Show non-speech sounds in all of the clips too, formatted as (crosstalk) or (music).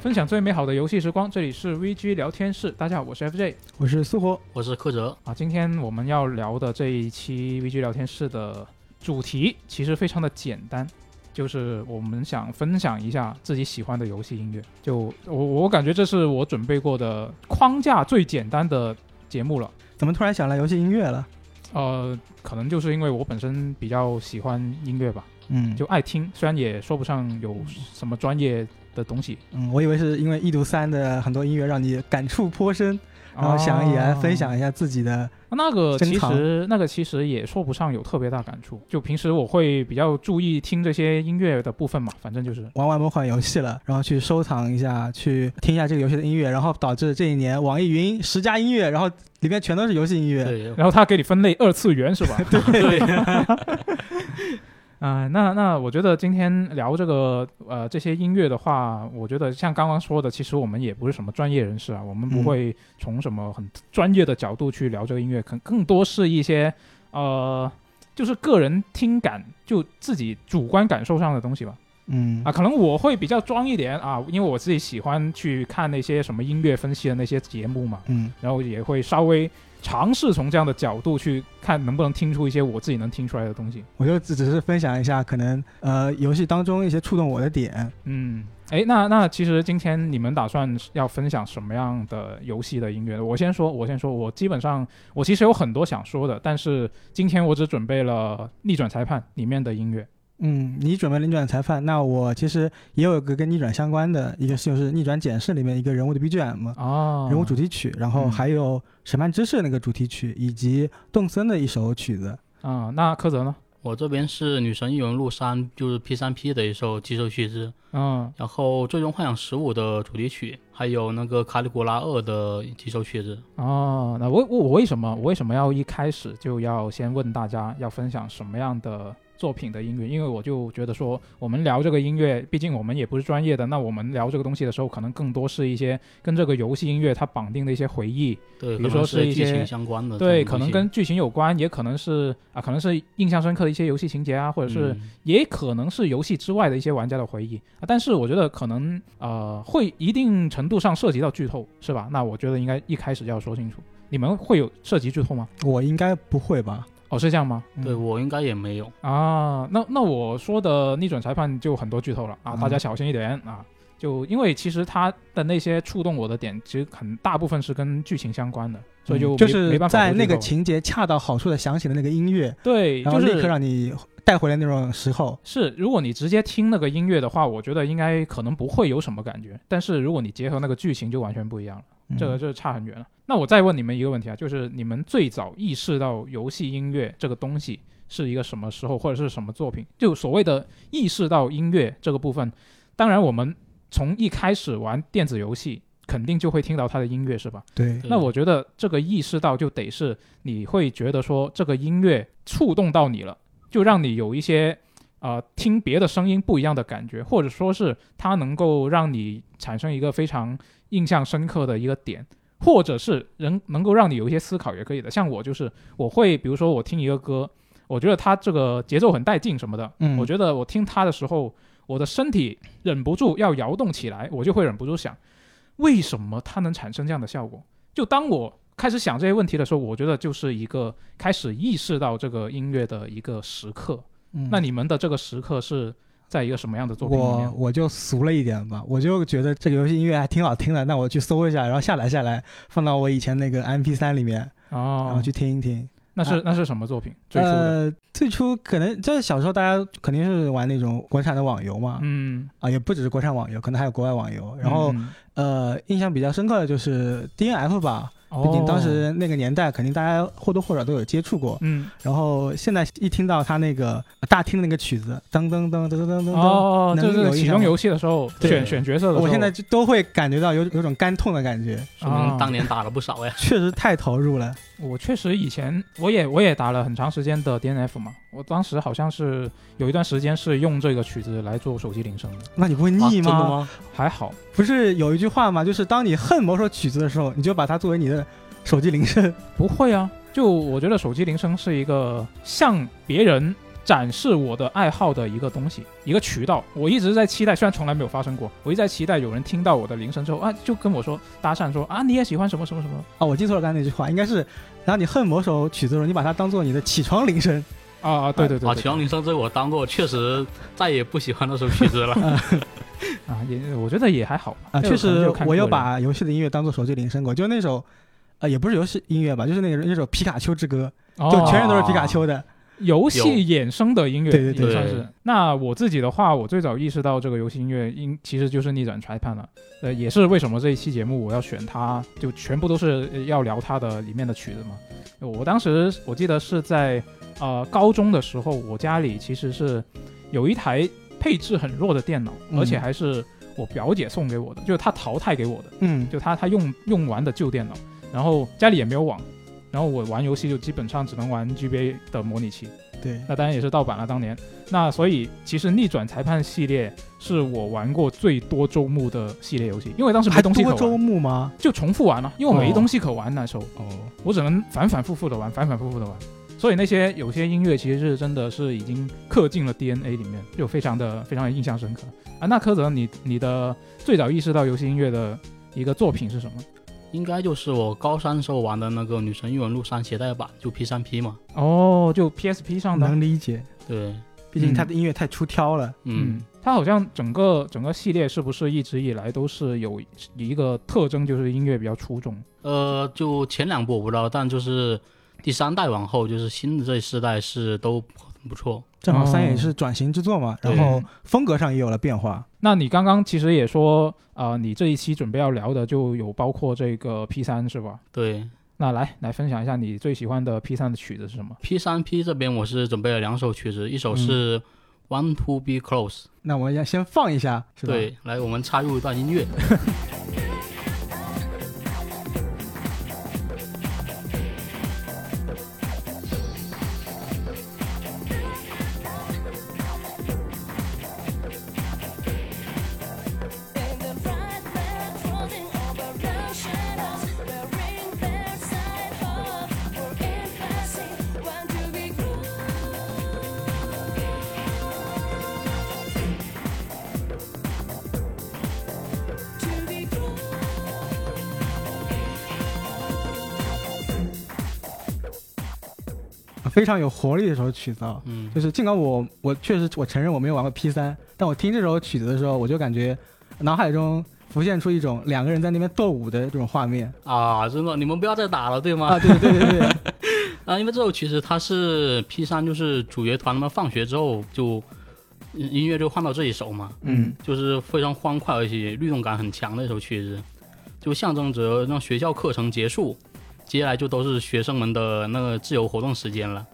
分享最美好的游戏时光，这里是 VG 聊天室。大家好，我是 FJ 我是苏活，我是柯哲，啊。今天我们要聊的这一期 VG 聊天室的主题其实非常的简单，就是我们想分享一下自己喜欢的游戏音乐。就我我感觉这是我准备过的框架最简单的节目了。怎么突然想来游戏音乐了？呃，可能就是因为我本身比较喜欢音乐吧，嗯，就爱听，虽然也说不上有什么专业的东西，嗯，我以为是因为《一读三》的很多音乐让你感触颇深，然后想也来分享一下自己的。那个其实那个其实也说不上有特别大感触，就平时我会比较注意听这些音乐的部分嘛，反正就是玩完某款游戏了，然后去收藏一下，去听一下这个游戏的音乐，然后导致这一年网易云十佳音乐，然后里面全都是游戏音乐。然后他给你分类二次元是吧？(laughs) 对，啊、那那我觉得今天聊这个呃这些音乐的话，我觉得像刚刚说的，其实我们也不是什么专业人士啊，我们不嗯。会从什么很专业的角度去聊这个音乐，可更多是一些呃就是个人听感，就自己主观感受上的东西吧。嗯。啊，可能我会比较装一点啊，因为我自己喜欢去看那些什么音乐分析的那些节目嘛，嗯。然后也会稍微尝试从这样的角度去看，能不能听出一些我自己能听出来的东西。我就只只是分享一下，可能呃游戏当中一些触动我的点。嗯，哎，那那其实今天你们打算要分享什么样的游戏的音乐？我先说，我先说，我基本上我其实有很多想说的，但是今天我只准备了《逆转裁判》里面的音乐。嗯，你准备了逆转裁判，那我其实也有一个跟逆转相关的一个，就是逆转检视里面一个人物的 BGM。哦，人物主题曲，然后嗯还有审判之誓那个主题曲，以及动森的一首曲子。啊、那柯泽呢？我这边是《女神异闻录三》，就是 P 三 P 的一首几首曲子，嗯然后《最终幻想十五》的主题曲，还有那个《卡里古拉二》的几首曲子。哦，那我我我为什么我为什么要一开始就要先问大家要分享什么样的作品的音乐？因为我就觉得说，我们聊这个音乐，毕竟我们也不是专业的，那我们聊这个东西的时候，可能更多是一些跟这个游戏音乐它绑定的一些回忆，对，比如说是一些剧情相关的对，可能跟剧情有关，也可能是啊，可能是印象深刻的一些游戏情节啊，或者是、嗯也可能是游戏之外的一些玩家的回忆啊。但是我觉得可能呃会一定程度上涉及到剧透，是吧？那我觉得应该一开始就要说清楚，你们会有涉及剧透吗？我应该不会吧？哦，是这样吗？嗯对我应该也没有。啊，那那我说的逆转裁判就很多剧透了啊，嗯大家小心一点啊。就因为其实他的那些触动我的点，其实很大部分是跟剧情相关的，所以就、嗯就是没办法在那个情节恰到好处的响起的那个音乐，对，就是立刻让你带回来那种时候。是，如果你直接听那个音乐的话，我觉得应该可能不会有什么感觉。但是如果你结合那个剧情，就完全不一样了，嗯这个就是差很远了。那我再问你们一个问题啊，就是你们最早意识到游戏音乐这个东西是一个什么时候，或者是什么作品？就所谓的意识到音乐这个部分，当然我们从一开始玩电子游戏，肯定就会听到它的音乐，是吧？对，对那我觉得这个意识到就得是你会觉得说这个音乐触动到你了，就让你有一些呃听别的声音不一样的感觉，或者说是它能够让你产生一个非常印象深刻的一个点，或者是能能够让你有一些思考也可以的。像我就是我会比如说我听一个歌，我觉得它这个节奏很带劲什么的，嗯我觉得我听它的时候，我的身体忍不住要摇动起来，我就会忍不住想，为什么它能产生这样的效果？就当我开始想这些问题的时候，我觉得就是一个开始意识到这个音乐的一个时刻。嗯那你们的这个时刻是在一个什么样的作品里我面？我就俗了一点吧，我就觉得这个游戏音乐还挺好听的，那我去搜一下，然后下载下来，放到我以前那个 MP 三里面，然哦后，去听一听。那是、啊那是什么作品？最初？呃，最初可能在小时候大家肯定是玩那种国产的网游嘛，嗯，啊，也不只是国产网游，可能还有国外网游。然后、嗯呃，印象比较深刻的就是 DNF 吧，哦毕竟当时那个年代，肯定大家或多或少都有接触过。嗯然后现在一听到他那个大厅的那个曲子，噔噔噔噔噔噔噔，哦，就是启动游戏的时候对选选角色的时候，我现在就都会感觉到有有种肝痛的感觉，说啊明当年打了不少呀。确实太投入了。我确实以前我也我也打了很长时间的 DNF 嘛，我当时好像是有一段时间是用这个曲子来做手机铃声的，那你不会啊腻吗？还好。不是有一句话吗？就是当你恨某首曲子的时候，你就把它作为你的手机铃声。(laughs) 不会啊，就我觉得手机铃声是一个向别人展示我的爱好的一个东西，一个渠道。我一直在期待，虽然从来没有发生过，我一直在期待有人听到我的铃声之后啊，就跟我说搭讪说啊，你也喜欢什么什么什么。啊，我记错了刚才那句话，应该是，然后你恨某首曲子的时候，你把它当做你的起床铃声。啊，对对对啊，对起床铃声这我当过，确实再也不喜欢那首曲子了。(laughs) 啊，也我觉得也还好吧啊，确实我有把游戏的音乐当做手机铃声过，就那首，呃，也不是游戏音乐吧，就是那个那首皮卡丘之歌，就哦全是都是皮卡丘的。游戏衍生的音乐，对对对也算是。那我自己的话，我最早意识到这个游戏音乐应其实就是逆转裁判了。呃，也是为什么这一期节目我要选它，就全部都是呃要聊它的里面的曲子嘛。我当时我记得是在呃高中的时候，我家里其实是有一台配置很弱的电脑，嗯而且还是我表姐送给我的，就是她淘汰给我的。嗯，就她她用用完的旧电脑，然后家里也没有网，然后我玩游戏就基本上只能玩 GBA 的模拟器，对，那当然也是盗版了当年。那所以其实逆转裁判系列是我玩过最多周目的系列游戏，因为当时没东西可玩，目吗？就重复玩了，因为我没哦东西可玩那时候，哦，我只能反反复复的玩，反反复复的玩。所以那些有些音乐其实是真的是已经刻进了 DNA 里面，就非常的非常的印象深刻啊。那柯泽，你你的最早意识到游戏音乐的一个作品是什么？应该就是我高三时候玩的那个《女神异闻录三》携带版，就 P 三 P 嘛。哦，就 PSP 上的，能理解，对，毕竟它的音乐太出挑了。嗯，嗯，它好像整个整个系列是不是一直以来都是有一个特征，就是音乐比较出众？呃，就前两部我不知道，但就是第三代往后，就是新的这一世代是都很不错。正好三哦也是转型之作嘛，对然后风格上也有了变化。那你刚刚其实也说，呃，你这一期准备要聊的就有包括这个 P 三是吧？对那来来分享一下你最喜欢的 P 三的曲子是什么？，P 三 P 这边我是准备了两首曲子，一首是 Want to Be Close，、那我们要先放一下，是吧？对，来我们插入一段音乐。(laughs) 非常有活力的一首曲子啊。嗯，就是尽管我我确实我承认我没有玩过 P 三，但我听这首曲子的时候，我就感觉脑海中浮现出一种两个人在那边斗舞的这种画面啊，真的，你们不要再打了，对吗？啊！对对对对对，(laughs) 啊，因为这首其实它是 P 三就是主角团他们放学之后就音音乐就换到这一首嘛，嗯，就是非常欢快而且律动感很强的一首曲子，就象征着让学校课程结束，接下来就都是学生们的那个自由活动时间了。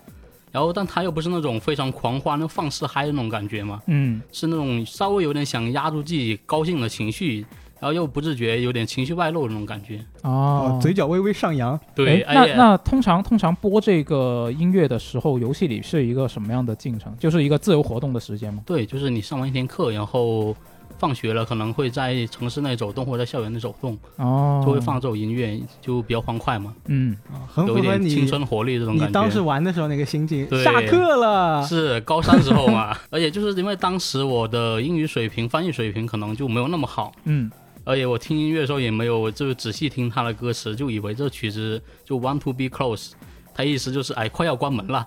然后，但他又不是那种非常狂欢、那放肆嗨的那种感觉嘛，嗯，是那种稍微有点想压住自己高兴的情绪，然后又不自觉有点情绪外露的那种感觉。哦哦，，嘴角微微上扬，对，诶那那通常通常播这个音乐的时候，游戏里是一个什么样的进程？就是一个自由活动的时间吗？对，就是你上完一天课，然后放学了，可能会在城市内走动或者在校园内走动，哦，就会放这种音乐，就比较欢快嘛，嗯，有一合点青春活力这种感你当时。玩的时候那个心境。对。下课了，是高三时候嘛，(laughs) 而且就是因为当时我的英语水平、翻译水平可能就没有那么好，嗯，而且我听音乐的时候也没有就仔细听他的歌词，就以为这曲子就 Want to be close，他意思就是哎快要关门了，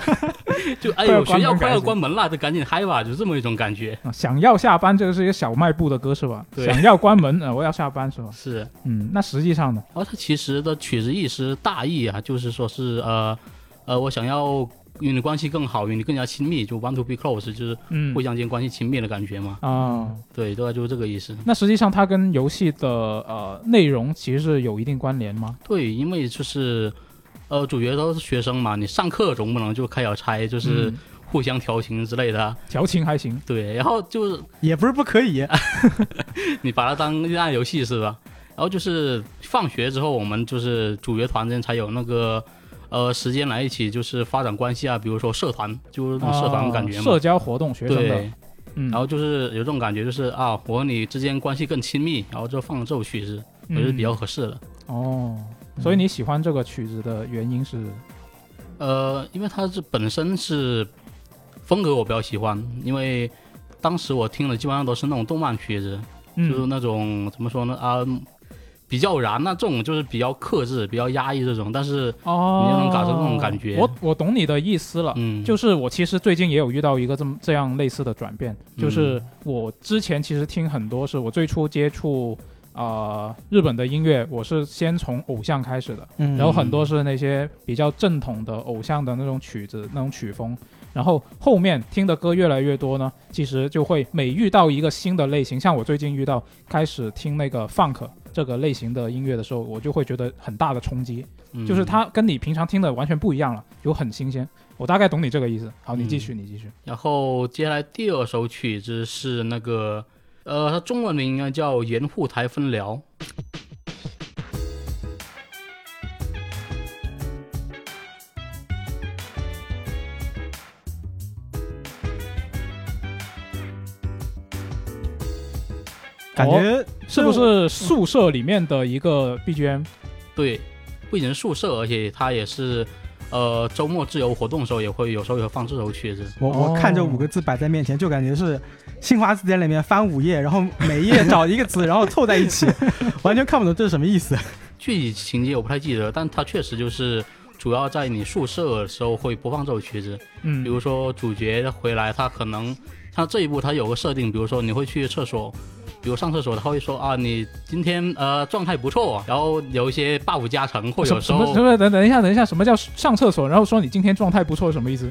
(laughs) (laughs) 就哎快要呦学校快要关门了，就赶紧嗨吧，就这么一种感觉。啊想要下班，这个是一个小卖部的歌是吧？对想要关门，呃，我要下班是吧？(laughs) 是，嗯，那实际上呢？然后它其实的曲子意思大意啊，就是说是呃呃，我想要与你关系更好，与你更加亲密，就 want to be close，就是嗯互相间关系亲密的感觉嘛。啊，对，大概就是这个意思。那实际上它跟游戏的呃内容其实是有一定关联吗？对，因为就是呃，主角都是学生嘛，你上课总不能就开小差，就是嗯互相调情之类的啊。调情还行，对，然后就是也不是不可以。(laughs) 你把它当恋爱游戏是吧？然后就是放学之后，我们就是主角团之间才有那个呃时间来一起就是发展关系啊，比如说社团，就是那种社团感觉嘛。啊社交活动，学生的对，，嗯，然后就是有这种感觉，就是啊，我和你之间关系更亲密，然后就放这首曲子，我觉得比较合适的。哦，所以你喜欢这个曲子的原因是，呃，因为它是本身是风格我比较喜欢，因为当时我听的基本上都是那种动漫曲子，就是嗯，那种怎么说呢啊，比较燃，那这种就是比较克制、比较压抑这种，但是哦，你就能感受那种感觉我我懂你的意思了。嗯，就是我其实最近也有遇到一个这么这样类似的转变，嗯就是我之前其实听很多是我最初接触啊、呃日本的音乐，我是先从偶像开始的，嗯然后很多是那些比较正统的偶像的那种曲子那种曲风，然后后面听的歌越来越多呢，其实就会每遇到一个新的类型，像我最近遇到开始听那个 funk 这个类型的音乐的时候，我就会觉得很大的冲击，嗯就是它跟你平常听的完全不一样了，有很新鲜。我大概懂你这个意思。好，你继续，你继续。然后接下来第二首曲子是那个，呃，它中文名应该叫《盐户台分疗》。感觉是不是宿舍里面的一个 BGM？对，不仅是宿舍，而且它也是，呃，周末自由活动的时候也会有时候也会放这首曲子。我我哦看这五个字摆在面前，就感觉是新华字典里面翻五页，然后每一页找一个词，然后凑在一起，(laughs) 完全看不懂这是什么意思。具体情节我不太记得，但它确实就是主要在你宿舍的时候会播放这首曲子。嗯，比如说主角回来，他可能他这一步他有个设定，比如说你会去厕所，比如上厕所，他会说啊，你今天呃状态不错，然后有一些 buff 加成，或什有时候什么什么？等等一下，等一下，什么叫上厕所？然后说你今天状态不错，什么意思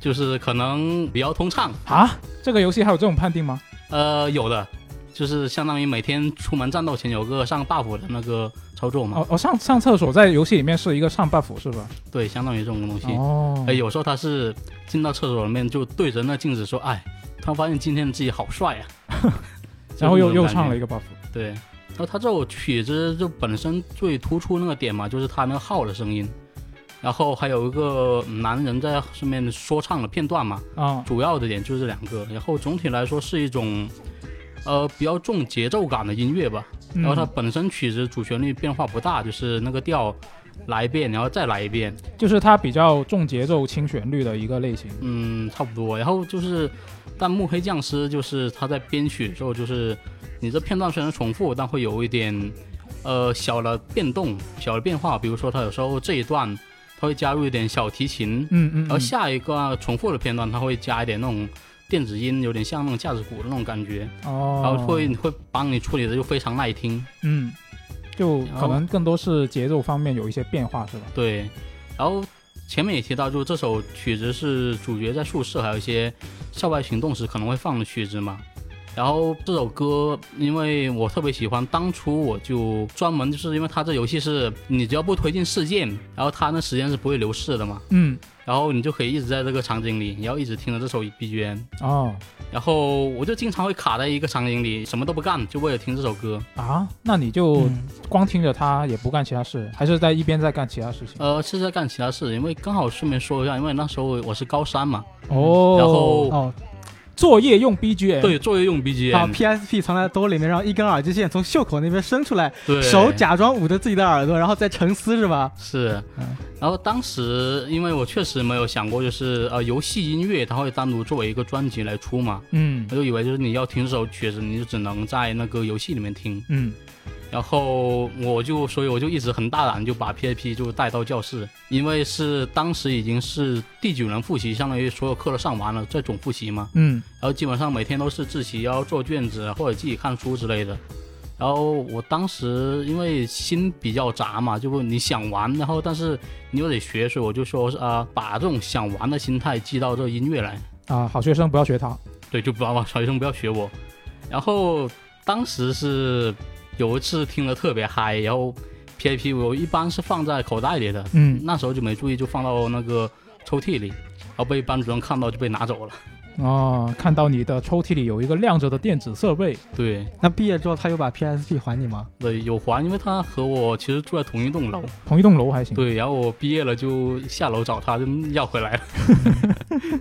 就是可能比较通畅。啊？这个游戏还有这种判定吗？呃，有的，就是相当于每天出门战斗前有个上 buff 的那个操作嘛，哦哦，上上厕所在游戏里面是一个上 buff 是吧？对，相当于这种东西。哦哎，，有时候他是进到厕所里面就对着那镜子说，哎，突然发现今天自己好帅啊，(laughs) 然后又又唱了一个 buff。对，然后他这首曲子就本身最突出那个点嘛，就是他那个号的声音，然后还有一个男人在上面说唱的片段嘛，啊，主要的点就是这两个。然后总体来说是一种，呃，比较重节奏感的音乐吧。嗯然后它本身曲子主旋律变化不大，就是那个调来一遍，然后再来一遍，就是它比较重节奏轻旋律的一个类型。嗯，差不多。然后就是，但幕黑匠师就是他在编曲的时候，就是你这片段虽然重复，但会有一点呃小的变动、小的变化。比如说，他有时候这一段他会加入一点小提琴，嗯嗯，然后嗯下一个重复的片段他会加一点那种电子音，有点像那种架子鼓的那种感觉，哦，然后会会帮你处理的就非常耐听。嗯，就可能更多是节奏方面有一些变化是吧？对，然后前面也提到，就这首曲子是主角在宿舍还有一些校外行动时可能会放的曲子嘛。然后这首歌，因为我特别喜欢，当初我就专门就是因为它这游戏是你只要不推进事件，然后它那时间是不会流逝的嘛，嗯，然后你就可以一直在这个场景里，你要一直听着这首 BGM，哦。然后我就经常会卡在一个场景里，什么都不干，就为了听这首歌。啊，那你就嗯。光听着它也不干其他事，还是在一边在干其他事情？呃，是在干其他事，因为刚好顺便说一下，因为那时候我是高三嘛，哦，然后哦，作业用 BGM，对，作业用 BGM，PSP 藏在兜里面，然后一根耳机线从袖口那边伸出来，对，手假装捂着自己的耳朵，然后再沉思是吧？是。嗯，然后当时因为我确实没有想过，就是呃游戏音乐它会单独作为一个专辑来出嘛，嗯。我就以为就是你要听这首曲子，你就只能在那个游戏里面听。嗯，然后我就所以我就一直很大胆就把 PAP 就带到教室，因为是当时已经是第九轮复习，相当于所有课都上完了，在总复习嘛。嗯然后基本上每天都是自习，要做卷子或者自己看书之类的。然后我当时因为心比较杂嘛，就你想玩，然后但是你又得学，所以我就说啊、把这种想玩的心态记到这个音乐来，啊，好学生不要学他。对，就不要小学生不要学我。然后当时是有一次听得特别嗨，然后 PAP 我一般是放在口袋里的，嗯那时候就没注意，就放到那个抽屉里，然后被班主任看到就被拿走了。哦，看到你的抽屉里有一个亮着的电子设备，对，那毕业之后他有把 PSP 还你吗？对，有还，因为他和我其实住在同一栋楼。同一栋楼还行。对，然后我毕业了就下楼找他，就要回来了。(laughs)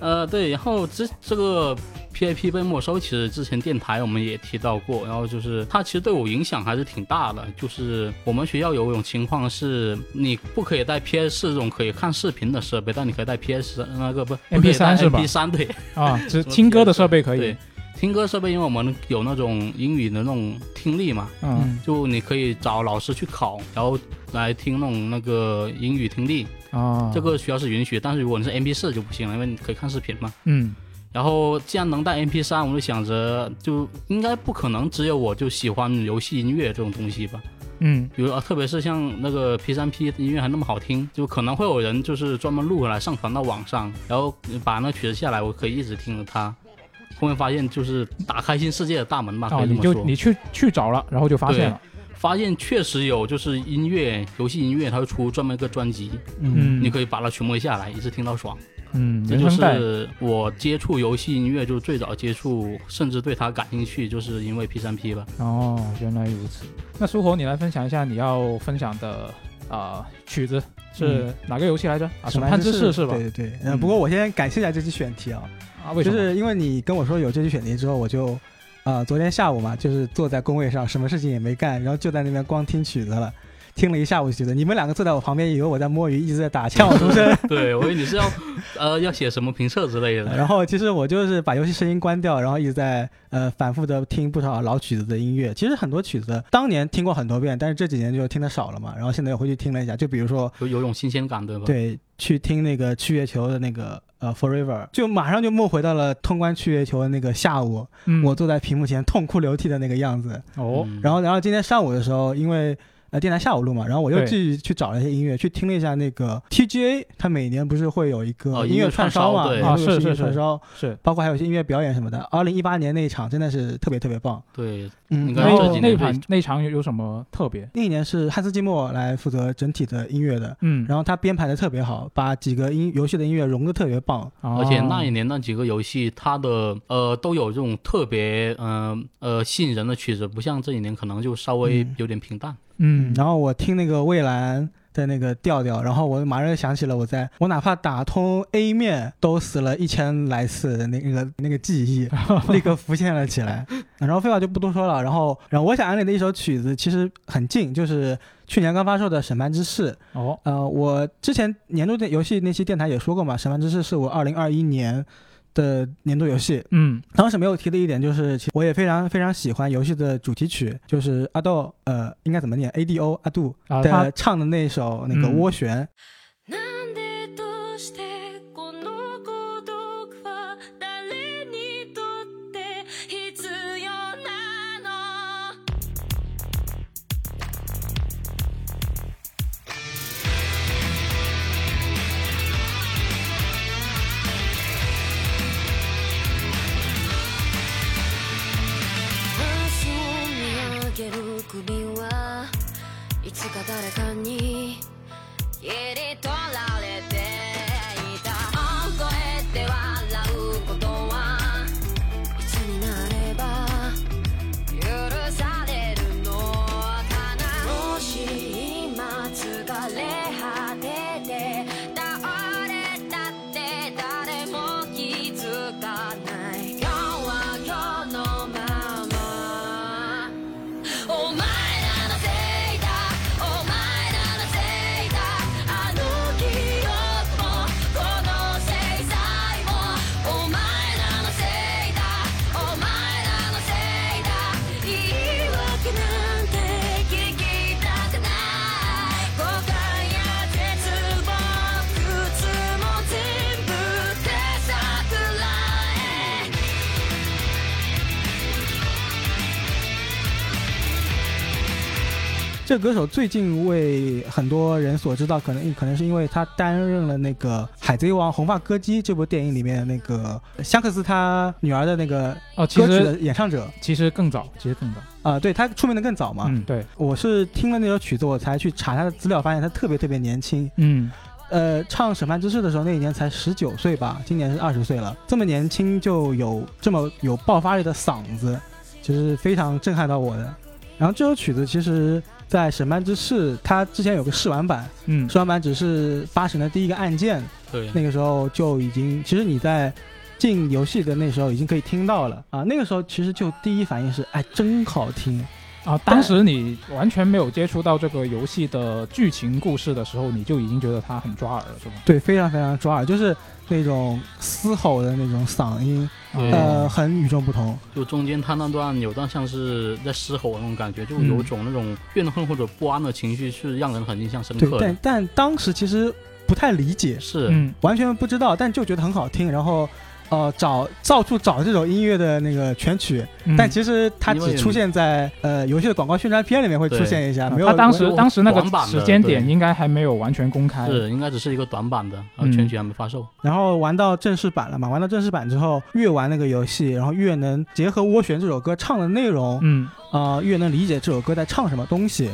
呃，对，然后这这个 PIP 被没收，其实之前电台我们也提到过，然后就是它其实对我影响还是挺大的。就是我们学校有一种情况是，你不可以带 PS 这种可以看视频的设备，但你可以带 PS 那个不，MP 三是吧？MP 三对。啊，只 (laughs) 听歌的设备可以。对，，听歌设备，因为我们有那种英语的那种听力嘛，嗯就你可以找老师去考，然后来听那种那个英语听力，啊，这个学校是允许，但是如果你是 MP 四就不行了，因为你可以看视频嘛。嗯然后既然能带 MP 三，我就想着就应该不可能只有我就喜欢游戏音乐这种东西吧。嗯比如啊，特别是像那个 P 三 P 音乐还那么好听，就可能会有人就是专门录回来上传到网上，然后把那曲子下来，我可以一直听着它。后面发现就是打开新世界的大门嘛，可啊，你以这么说。就你去去找了，然后就发现了，发现确实有，就是音乐、游戏音乐，它会出专门一个专辑，嗯，你可以把它全部下来，一直听到爽。嗯，这就是我接触游戏音乐，就是最早接触，甚至对它感兴趣，就是因为 P 三 P 吧。哦，原来如此。那苏活，你来分享一下你要分享的啊、曲子是哪个游戏来着？啊，审判之誓誓是吧？对对对。呃，嗯不过我先感谢一下这期选题啊，啊，为什么？就是因为你跟我说有这期选题之后，我就，呃，昨天下午嘛，就是坐在工位上，什么事情也没干，然后就在那边光听曲子了。听了一下午曲子，你们两个坐在我旁边，以为我在摸鱼，一直在打枪我出声。(laughs) 对，我以为你是要呃要写什么评测之类的。然后其实我就是把游戏声音关掉，然后一直在呃反复的听不少老曲子的音乐。其实很多曲子当年听过很多遍，但是这几年就听的少了嘛。然后现在又回去听了一下，就比如说有有种新鲜感，对吧？，对去听那个去月球的那个呃 Forever，就马上就梦回到了通关去月球的那个下午，嗯，我坐在屏幕前痛哭流涕的那个样子。哦，嗯。然后然后今天上午的时候，因为呃电台下午录嘛，然后我又对继续去找了一些音乐，去听了一下那个 TGA，它每年不是会有一个哦音乐串烧嘛，啊是是是串烧。是包括还有一些音乐表演什么的。二零一八年那一场真的是特别特别棒。对，嗯，然后那场那场有有什么特别？那一年是汉斯季默来负责整体的音乐的，嗯，然后他编排的特别好，把几个音游戏的音乐融的特别棒。而且那一年那几个游戏，它的呃都有这种特别嗯呃吸引人的曲子，不像这几年可能就稍微嗯有点平淡。嗯，然后我听那个蔚蓝的那个调调，然后我马上就想起了我在我哪怕打通 A 面都死了一千来次的那个那个记忆，立 (laughs) 刻浮现了起来。然后废话就不多说了，然后然后我想安利的一首曲子其实很近，就是去年刚发售的《审判之誓》。哦，呃，我之前年度电游戏那期电台也说过嘛，《审判之誓》是我二零二一年的年度游戏。嗯当时没有提的一点就是，其实我也非常非常喜欢游戏的主题曲，就是阿豆，呃，应该怎么念？A D O 阿杜的唱的那首那个嗯涡旋。な誰かに。切り取这个歌手最近为很多人所知道，可能可能是因为他担任了那个《海贼王：红发歌姬》这部电影里面那个香克斯他女儿的那个哦，其实歌曲的演唱者其实更早，其实更早，啊、对他出名的更早嘛。嗯，对，我是听了那首曲子，我才去查他的资料，发现他特别特别年轻。嗯呃，唱《审判之誓》的时候，那一年才十九岁吧，今年是二十岁了。这么年轻就有这么有爆发力的嗓子，就是非常震撼到我的。然后这首曲子其实，在《审判之誓》它之前有个试玩版，嗯试玩版只是八神的第一个案件对，那个时候就已经，其实你在进游戏的那时候已经可以听到了啊。那个时候其实就第一反应是，哎，真好听。啊，当时你完全没有接触到这个游戏的剧情故事的时候，你就已经觉得它很抓耳了，是吗？对，非常非常抓耳，就是那种嘶吼的那种嗓音，呃，很与众不同。就中间他那段有段像是在嘶吼那种感觉，就有种那种怨恨或者不安的情绪，是让人很印象深，刻的。但但当时其实不太理解，是，嗯完全不知道，但就觉得很好听，然后。呃，找到处找这种音乐的那个全曲，嗯但其实它因为只出现在呃游戏的广告宣传片里面会出现一下，没有啊他当时当时那个短板的时间点对应该还没有完全公开。是应该只是一个短版的，然后嗯全曲还没发售。然后玩到正式版了嘛，玩到正式版之后，越玩那个游戏，然后越能结合《涡旋》这首歌唱的内容，嗯啊，越能理解这首歌在唱什么东西。《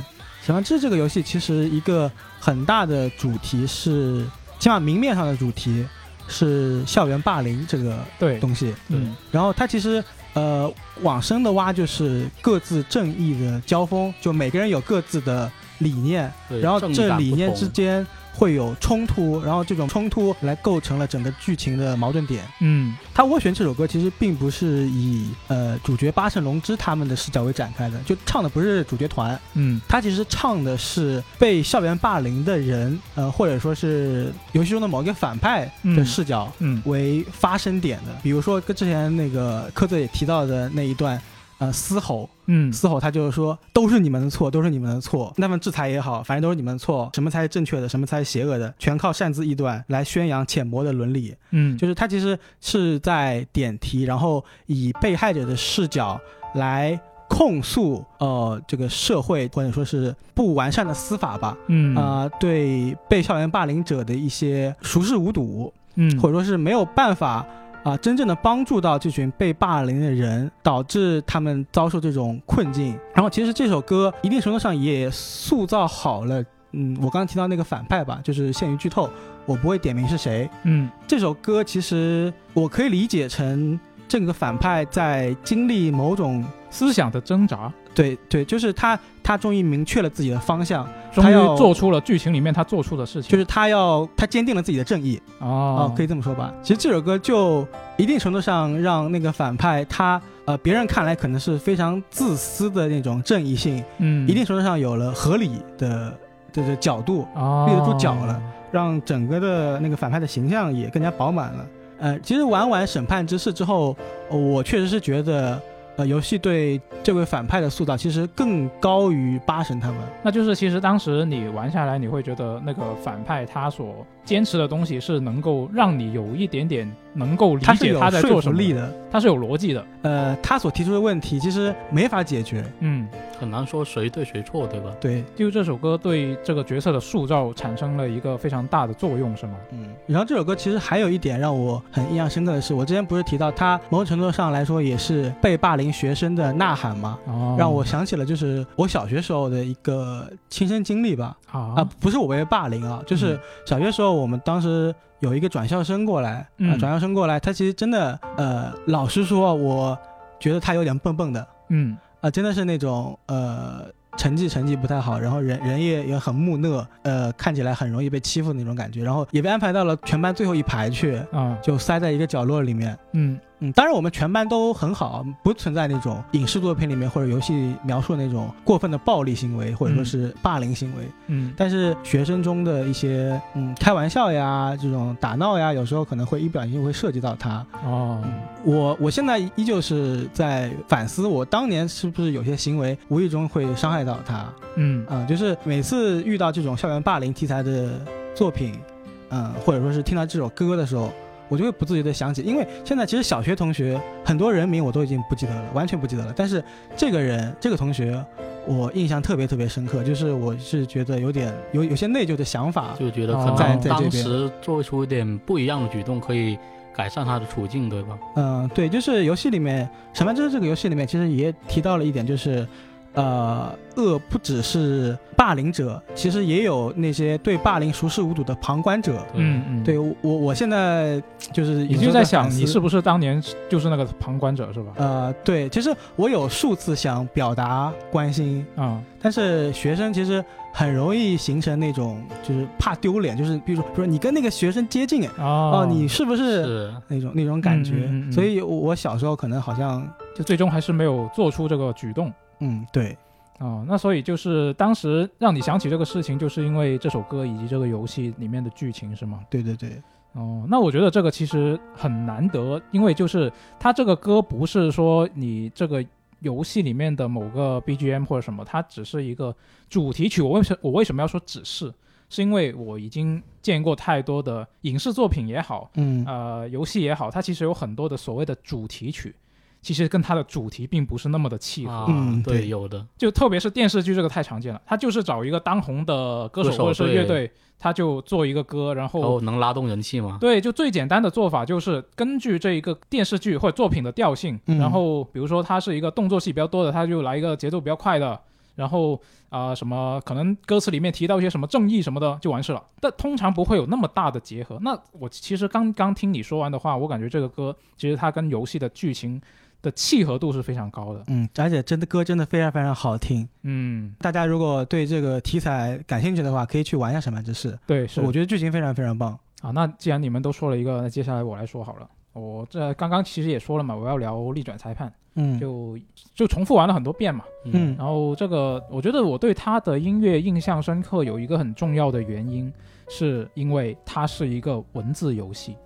小黄之》这个游戏其实一个很大的主题是，起码明面上的主题是校园霸凌这个对，东西。嗯然后它其实呃往深的挖就是各自正义的交锋，就每个人有各自的理念，然后这理念之间会有冲突，然后这种冲突来构成了整个剧情的矛盾点。嗯他《涡旋》这首歌其实并不是以呃主角八圣龙之他们的视角为展开的，就唱的不是主角团，嗯他其实唱的是被校园霸凌的人，呃，或者说是游戏中的某一个反派的嗯视角嗯为发生点的。比如说跟之前那个科泽也提到的那一段。呃，嘶吼，嗯嘶吼，他就是说，都是你们的错，都是你们的错。那么制裁也好，反正都是你们的错。什么才是正确的，什么才是邪恶的，全靠擅自臆断来宣扬浅薄的伦理。嗯，就是他其实是在点题，然后以被害者的视角来控诉呃这个社会或者说是不完善的司法吧，嗯啊、对被校园霸凌者的一些熟视无睹，嗯或者说是没有办法。啊，真正的帮助到这群被霸凌的人，导致他们遭受这种困境。然后，其实这首歌一定程度上也塑造好了，嗯，我刚刚提到那个反派吧，就是限于剧透，我不会点名是谁，嗯这首歌其实我可以理解成这个反派在经历某种，思想的挣扎，对对，就是他他终于明确了自己的方向，终于他要做出了剧情里面他做出的事情。就是他要他坚定了自己的正义啊、哦，可以这么说吧。其实这首歌就一定程度上让那个反派他呃别人看来可能是非常自私的那种正义性，嗯，一定程度上有了合理的的的角度，哦立得住脚了。让整个的那个反派的形象也更加饱满了。呃，其实玩完审判之事之后，呃我确实是觉得，呃，游戏对这位反派的塑造其实更高于八神他们。那就是其实当时你玩下来，你会觉得那个反派他所坚持的东西是能够让你有一点点能够理他是有解他在做什么的，服力的，他是有逻辑的。呃，他所提出的问题其实没法解决。嗯，很难说谁对谁错，对吧？对，就这首歌对这个角色的塑造产生了一个非常大的作用，是吗？嗯。然后这首歌其实还有一点让我很印象深刻的是，我之前不是提到他某种程度上来说也是被霸凌学生的呐喊吗？哦，让我想起了就是我小学时候的一个亲身经历吧。啊啊，不是我被霸凌啊，就是小学时候我们当时有一个转校生过来，啊、嗯转校生过来，他其实真的，呃，老实说，我觉得他有点笨笨的，嗯。啊、嗯真的是那种，呃，成绩成绩不太好，然后人人也也很木讷，呃，看起来很容易被欺负的那种感觉，然后也被安排到了全班最后一排去，啊。就塞在一个角落里面。嗯嗯，当然我们全班都很好，不存在那种影视作品里面或者游戏描述的那种过分的暴力行为，或者说嗯是霸凌行为。嗯但是学生中的一些嗯开玩笑呀，这种打闹呀，有时候可能会一不小心会涉及到他。哦我我现在依旧是在反思，我当年是不是有些行为无意中会伤害到他嗯啊、就是每次遇到这种校园霸凌题材的作品，嗯、或者说是听到这首歌的时候。我就会不自觉的想起，因为现在其实小学同学很多人名我都已经不记得了，完全不记得了。但是这个人，这个同学，我印象特别特别深刻，就是我是觉得有点有有些内疚的想法，就觉得可哦能在当时做出一点不一样的举动，可以改善他的处境，对吧？嗯，对，就是游戏里面《审判之》这个游戏里面，其实也提到了一点，就是，呃，恶不只是霸凌者，其实也有那些对霸凌熟视无睹的旁观者。嗯嗯，对我，我现在就是你就在想，你是不不是当年就是那个旁观者是吧？呃，对，其实我有数次想表达关心，啊、但是学生其实很容易形成那种就是怕丢脸，就是比如说，比如说你跟那个学生接近，哎，哦哦，你是不是是那种那种感觉？嗯嗯嗯嗯所以我我小时候可能好像，就最终还是没有做出这个举动。嗯，对，哦，那所以就是当时让你想起这个事情，就是因为这首歌以及这个游戏里面的剧情是吗？对对对，哦，那我觉得这个其实很难得，因为就是它这个歌不是说你这个游戏里面的某个 BGM 或者什么，它只是一个主题曲。我为什我为什么要说只是？是因为我已经见过太多的影视作品也好，嗯，呃，游戏也好，它其实有很多的所谓的主题曲，其实跟它的主题并不是那么的契合。啊，嗯对对，有的，就特别是电视剧这个太常见了，他就是找一个当红的歌手或者是乐队，他就做一个歌，然然后后能拉动人气吗？对，就最简单的做法就是根据这一个电视剧或者作品的调性，嗯然后比如说它是一个动作戏比较多的，他就来一个节奏比较快的，然后啊、什么可能歌词里面提到一些什么正义什么的就完事了。但通常不会有那么大的结合。那我其实刚刚听你说完的话，我感觉这个歌其实它跟游戏的剧情的契合度是非常高的。嗯，而且真的歌真的非常非常好听。嗯，大家如果对这个题材感兴趣的话，可以去玩一下《审判之誓》，对，是我觉得剧情非常非常棒。啊，那既然你们都说了一个，那接下来我来说好了。我这刚刚其实也说了嘛，我要聊逆转裁判，嗯，就就重复玩了很多遍嘛。嗯然后这个，我觉得我对他的音乐印象深刻，有一个很重要的原因，是因为它是一个文字游戏，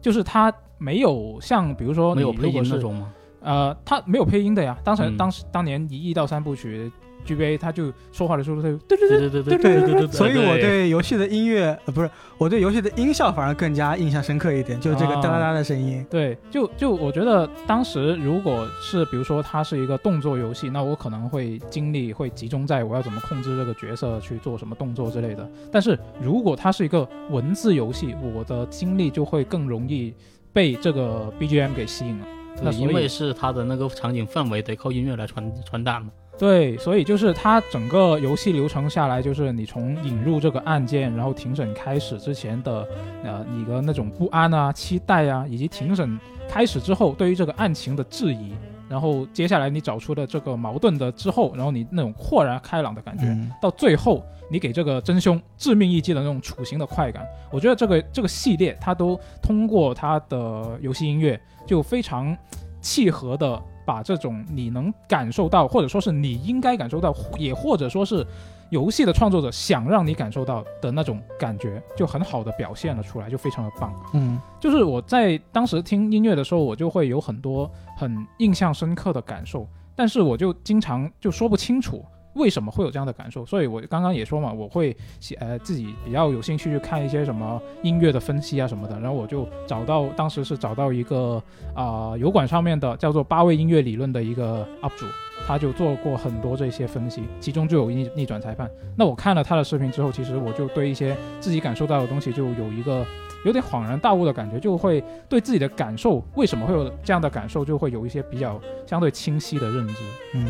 就是它没有像比如说没有配你如果是音那种吗？呃，他没有配音的呀。当时、嗯当时当年一亿到三部曲 GBA，他就说话的时候，它就对对对对对对对对对，所以我对游戏的音乐，呃，不是我对游戏的音效反而更加印象深刻一点，就是这个哦哒哒哒的声音。对，就就我觉得当时如果是比如说它是一个动作游戏，那我可能会精力会集中在我要怎么控制这个角色去做什么动作之类的。但是如果它是一个文字游戏，我的精力就会更容易被这个 BGM 给吸引了。那对，因为是它的那个场景氛围得靠音乐来传传达嘛。对，所以就是它整个游戏流程下来，就是你从引入这个案件，然后庭审开始之前的，呃，你的那种不安啊、期待啊，以及庭审开始之后对于这个案情的质疑，然后接下来你找出的这个矛盾的之后，然后你那种豁然开朗的感觉，嗯到最后你给这个真凶致命一击的那种处刑的快感，我觉得这个这个系列它都通过它的游戏音乐就非常契合的把这种你能感受到，或者说是你应该感受到，也或者说是游戏的创作者想让你感受到的那种感觉，就很好的表现了出来，就非常的棒。嗯就是我在当时听音乐的时候，我就会有很多很印象深刻的感受，但是我就经常就说不清楚为什么会有这样的感受，所以我刚刚也说嘛，我会写呃自己比较有兴趣去看一些什么音乐的分析啊什么的，然后我就找到当时是找到一个啊、油管上面的叫做八位音乐理论的一个 UP 主。他就做过很多这些分析，其中就有逆逆转裁判。那我看了他的视频之后，其实我就对一些自己感受到的东西就有一个有点恍然大悟的感觉，就会对自己的感受为什么会有这样的感受，就会有一些比较相对清晰的认知。嗯，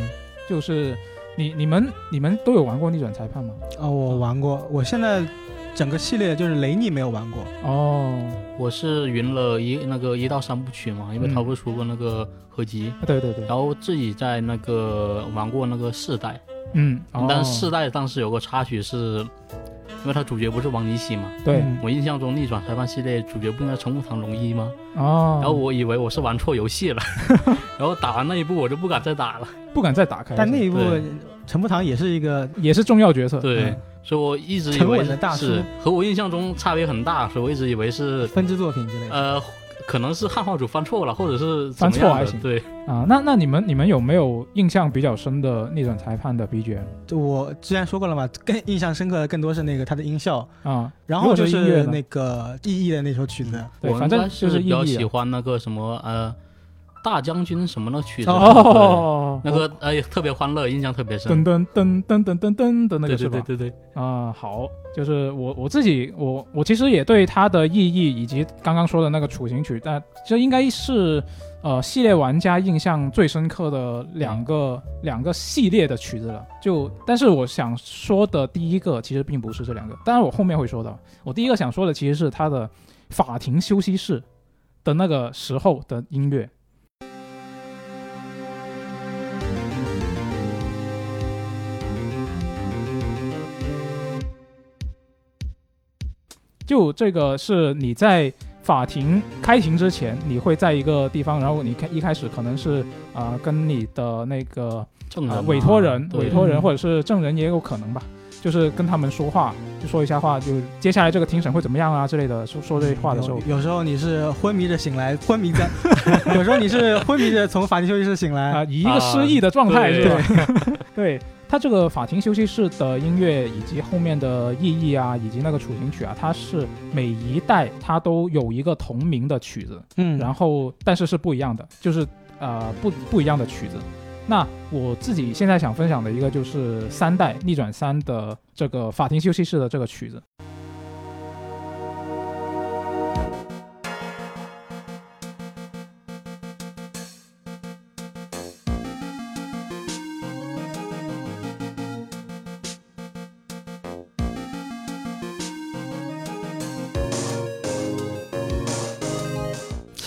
就是你你们你们都有玩过逆转裁判吗？哦，我玩过，我现在整个系列就是雷尼没有玩过。哦，我是云了一那个一到三部曲嘛，因为它嗯不是出过那个合集，对对对，然后自己在那个玩过那个四代，嗯，哦但是四代当时有个插曲是，因为他主角不是王尼喜嘛，对嗯我印象中逆转裁判系列主角不应该陈木堂龙一吗？哦，然后我以为我是玩错游戏了，(laughs) 然后打完那一步我就不敢再打了。不敢再打开，但那一部陈木堂也是一个也是重要角色。对，嗯所以我一直以为是和我印象中差别很大，所以我一直以为是分支作品之类的。呃，可能是汉化组翻错了，或者是怎翻错还行。对，啊，那那你们你们有没有印象比较深的逆转裁判的 BGM 就我之前说过了嘛，更印象深刻的更多是那个它的音效，啊？然后就是那个意义的那首曲子。对反正就是是比较喜欢那个什么呃大将军什么的曲子，哦，那个哎特别欢乐，印象特别深。噔噔噔噔噔噔噔的那个是吧？对对对对，啊、好，就是我我自己，我我其实也对它的意义以及刚刚说的那个处刑曲，但这应该是呃系列玩家印象最深刻的两个、两个系列的曲子了。就但是我想说的第一个其实并不是这两个，当然我后面会说到。我第一个想说的其实是它的法庭休息室的那个时候的音乐。就这个是你在法庭开庭之前，你会在一个地方，然后你开一开始可能是啊、呃跟你的那个呃证委托人、委托人嗯或者是证人也有可能吧，就是跟他们说话，就说一下话，就接下来这个庭审会怎么样啊之类的，说说这些话的时候有，有时候你是昏迷着醒来，昏迷在；(laughs) 有时候你是昏迷着从法庭休息室醒来啊、来。以一个失忆的状态、对是吧？(laughs) 对，它这个法庭休息室的音乐以及后面的意义啊，以及那个处刑曲啊，它是每一代它都有一个同名的曲子，嗯，然后但是是不一样的，就是呃不不一样的曲子。那我自己现在想分享的一个就是三代逆转三的这个法庭休息室的这个曲子。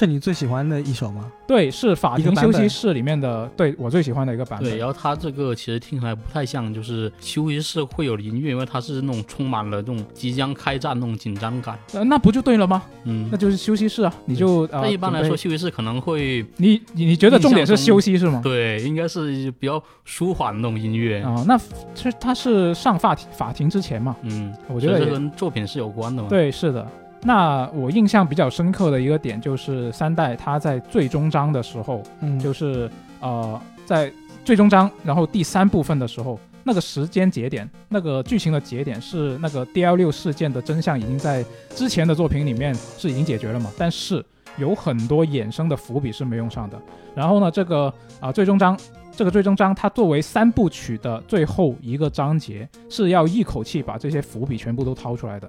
是你最喜欢的一首吗？对，是法庭休息室里面的，对我最喜欢的一个版本。对，然后它这个其实听起来不太像，就是休息室会有音乐，因为它是那种充满了这种即将开战那种紧张感。呃，那不就对了吗？嗯那，就是休息室啊，你就呃，一般来说，休息室可能会你你你觉得重点是休息是吗？对，应该是比较舒缓的那种音乐。啊、那其实它是上法庭法庭之前嘛？嗯，我觉得跟作品是有关的嘛。，对，是的。那我印象比较深刻的一个点就是三代他在最终章的时候，嗯，就是呃在最终章，然后第三部分的时候，那个时间节点，那个剧情的节点是那个 DL 六事件的真相已经在之前的作品里面是已经解决了嘛，但是有很多衍生的伏笔是没用上的。然后呢，这个啊、最终章。这个最终章，它作为三部曲的最后一个章节，是要一口气把这些伏笔全部都掏出来的。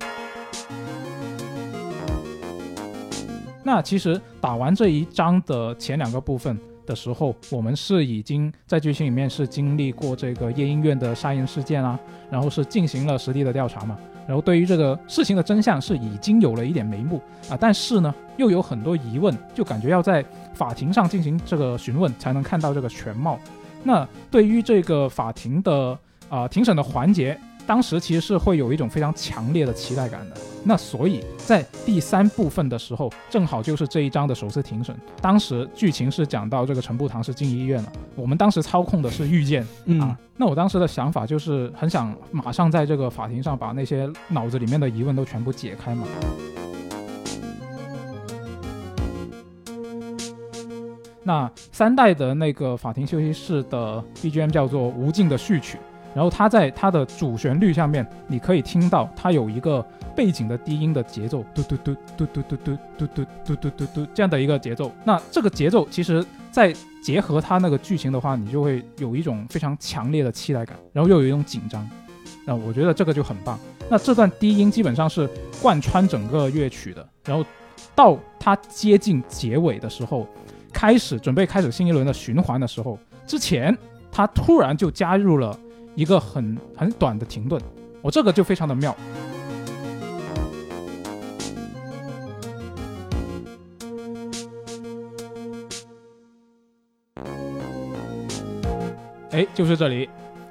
那其实打完这一章的前两个部分的时候，我们是已经在剧情里面是经历过这个夜莺院的杀人事件啊，然后是进行了实地的调查嘛，然后对于这个事情的真相是已经有了一点眉目啊，但是呢又有很多疑问，就感觉要在法庭上进行这个询问才能看到这个全貌。那对于这个法庭的啊、庭审的环节，当时其实是会有一种非常强烈的期待感的。那所以在第三部分的时候，正好就是这一章的首次庭审。当时剧情是讲到这个陈步堂是进医院了，我们当时操控的是御剑嗯啊。那我当时的想法就是很想马上在这个法庭上把那些脑子里面的疑问都全部解开嘛。那三代的那个法庭休息室的 BGM 叫做《无尽的序曲》，然后它在它的主旋律下面，你可以听到它有一个背景的低音的节奏，嘟嘟嘟嘟嘟嘟嘟嘟嘟嘟嘟嘟嘟这样的一个节奏。那这个节奏其实，在结合它那个剧情的话，你就会有一种非常强烈的期待感，然后又有一种紧张。那我觉得这个就很棒。那这段低音基本上是贯穿整个乐曲的，然后到它接近结尾的时候，开始准备开始新一轮的循环的时候，之前它突然就加入了一个很很短的停顿，我这个就非常的妙。哎，就是这里，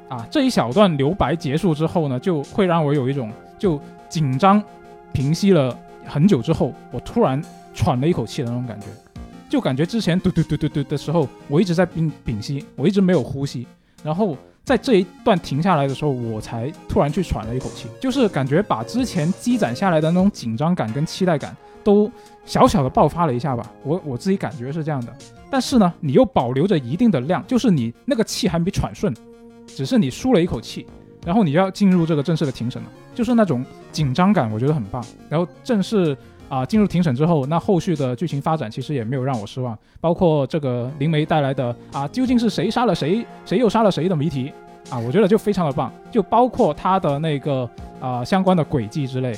啊，这一小段留白结束之后呢，就会让我有一种就紧张平息了很久之后，我突然喘了一口气的那种感觉，就感觉之前嘟嘟嘟嘟嘟的时候，我一直在屏屏息，我一直没有呼吸，然后在这一段停下来的时候，我才突然去喘了一口气，就是感觉把之前积攒下来的那种紧张感跟期待感都小小的爆发了一下吧，我我自己感觉是这样的。但是呢，你又保留着一定的量，就是你那个气还没喘顺，只是你舒了一口气，然后你要进入这个正式的庭审了，就是那种紧张感，我觉得很棒。然后正式啊、进入庭审之后，那后续的剧情发展其实也没有让我失望，包括这个灵媒带来的啊，究竟是谁杀了谁，谁又杀了谁的谜题啊，我觉得就非常的棒，就包括它的那个啊、相关的轨迹之类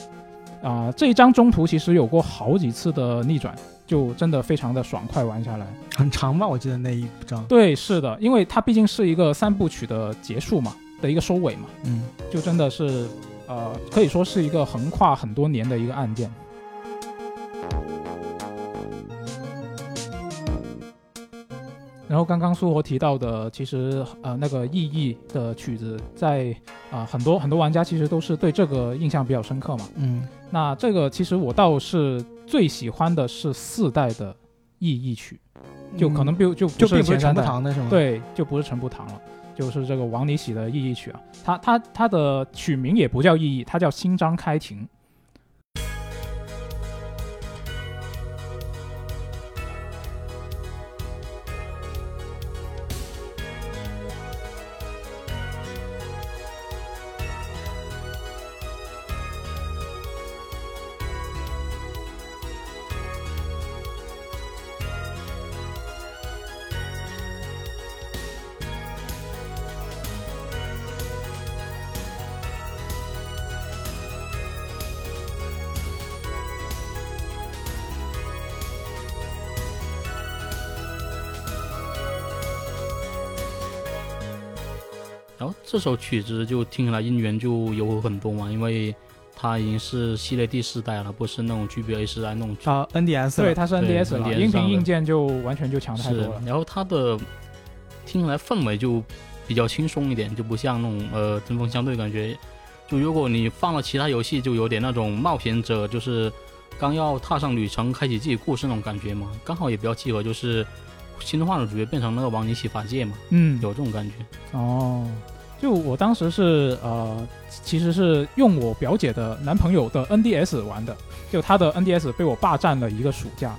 啊、这一章中途其实有过好几次的逆转，就真的非常的爽快玩下来。很长吧？我记得那一章。对，是的，因为它毕竟是一个三部曲的结束嘛，的一个收尾嘛，嗯，就真的是呃，可以说是一个横跨很多年的一个案件。然后刚刚苏活提到的，其实呃那个意义的曲子在，啊很多很多玩家其实都是对这个印象比较深刻嘛。嗯，那这个其实我倒是最喜欢的是四代的意义曲，就可能并就就并不是陈步前三代，堂的是吗？，对，就不是陈步堂了，就是这个王尼喜的意义曲啊。他他他的曲名也不叫意义，它叫新章开庭。这首曲子就听起来音源就有很多嘛，因为它已经是系列第四代了，不是那种 GBA 时代那种啊 NDS 对，它是 NDS 了，音频硬件就完全就强太多了，。然后它的听起来氛围就比较轻松一点，就不像那种呃针锋相对感觉。就如果你放了其他游戏，就有点那种冒险者，就是刚要踏上旅程，开启自己故事那种感觉嘛。刚好也比较契合，就是新动画的主角变成那个王尼奇法界嘛，嗯，有这种感觉。哦，就我当时是呃，其实是用我表姐的男朋友的 NDS 玩的，就他的 NDS 被我霸占了一个暑假。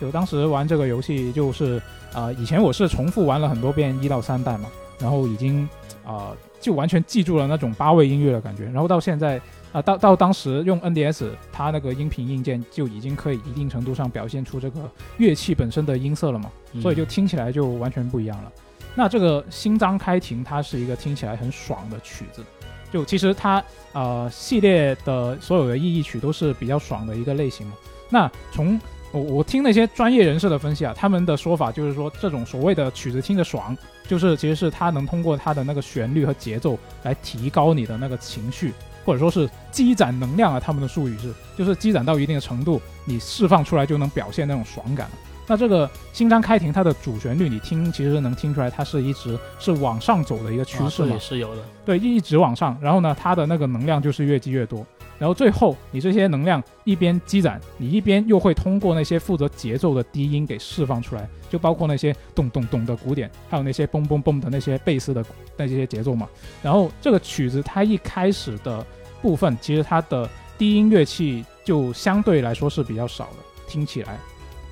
就当时玩这个游戏，就是呃，以前我是重复玩了很多遍一到三代嘛，然后已经呃就完全记住了那种八位音乐的感觉，然后到现在。啊，到到当时用 NDS，它那个音频硬件就已经可以一定程度上表现出这个乐器本身的音色了嘛，嗯所以就听起来就完全不一样了。那这个新章开庭，它是一个听起来很爽的曲子，就其实它呃系列的所有的意义曲都是比较爽的一个类型嘛。那从我我听那些专业人士的分析啊，他们的说法就是说，这种所谓的曲子听着爽，就是其实是它能通过它的那个旋律和节奏来提高你的那个情绪，或者说是积攒能量啊。他们的术语是，就是积攒到一定的程度，你释放出来就能表现那种爽感。那这个新章开庭，它的主旋律你听，其实能听出来，它是一直是往上走的一个趋势嘛啊，是有的。对，一直往上，然后呢，它的那个能量就是越积越多，然后最后你这些能量一边积攒，你一边又会通过那些负责节奏的低音给释放出来，就包括那些咚咚咚的鼓点，还有那些嘣嘣嘣的那些贝斯的那些节奏嘛。然后这个曲子它一开始的部分，其实它的低音乐器就相对来说是比较少的，听起来。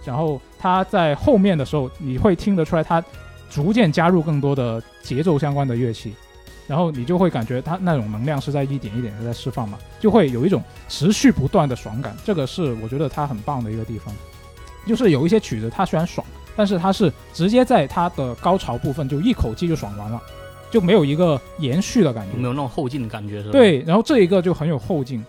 然后他在后面的时候，你会听得出来，他逐渐加入更多的节奏相关的乐器，然后你就会感觉他那种能量是在一点一点的在释放嘛，就会有一种持续不断的爽感。这个是我觉得他很棒的一个地方，就是有一些曲子它虽然爽，但是它是直接在它的高潮部分就一口气就爽完了，就没有一个延续的感觉。没有那种后劲的感觉？是吧？，对，然后这一个就很有后劲。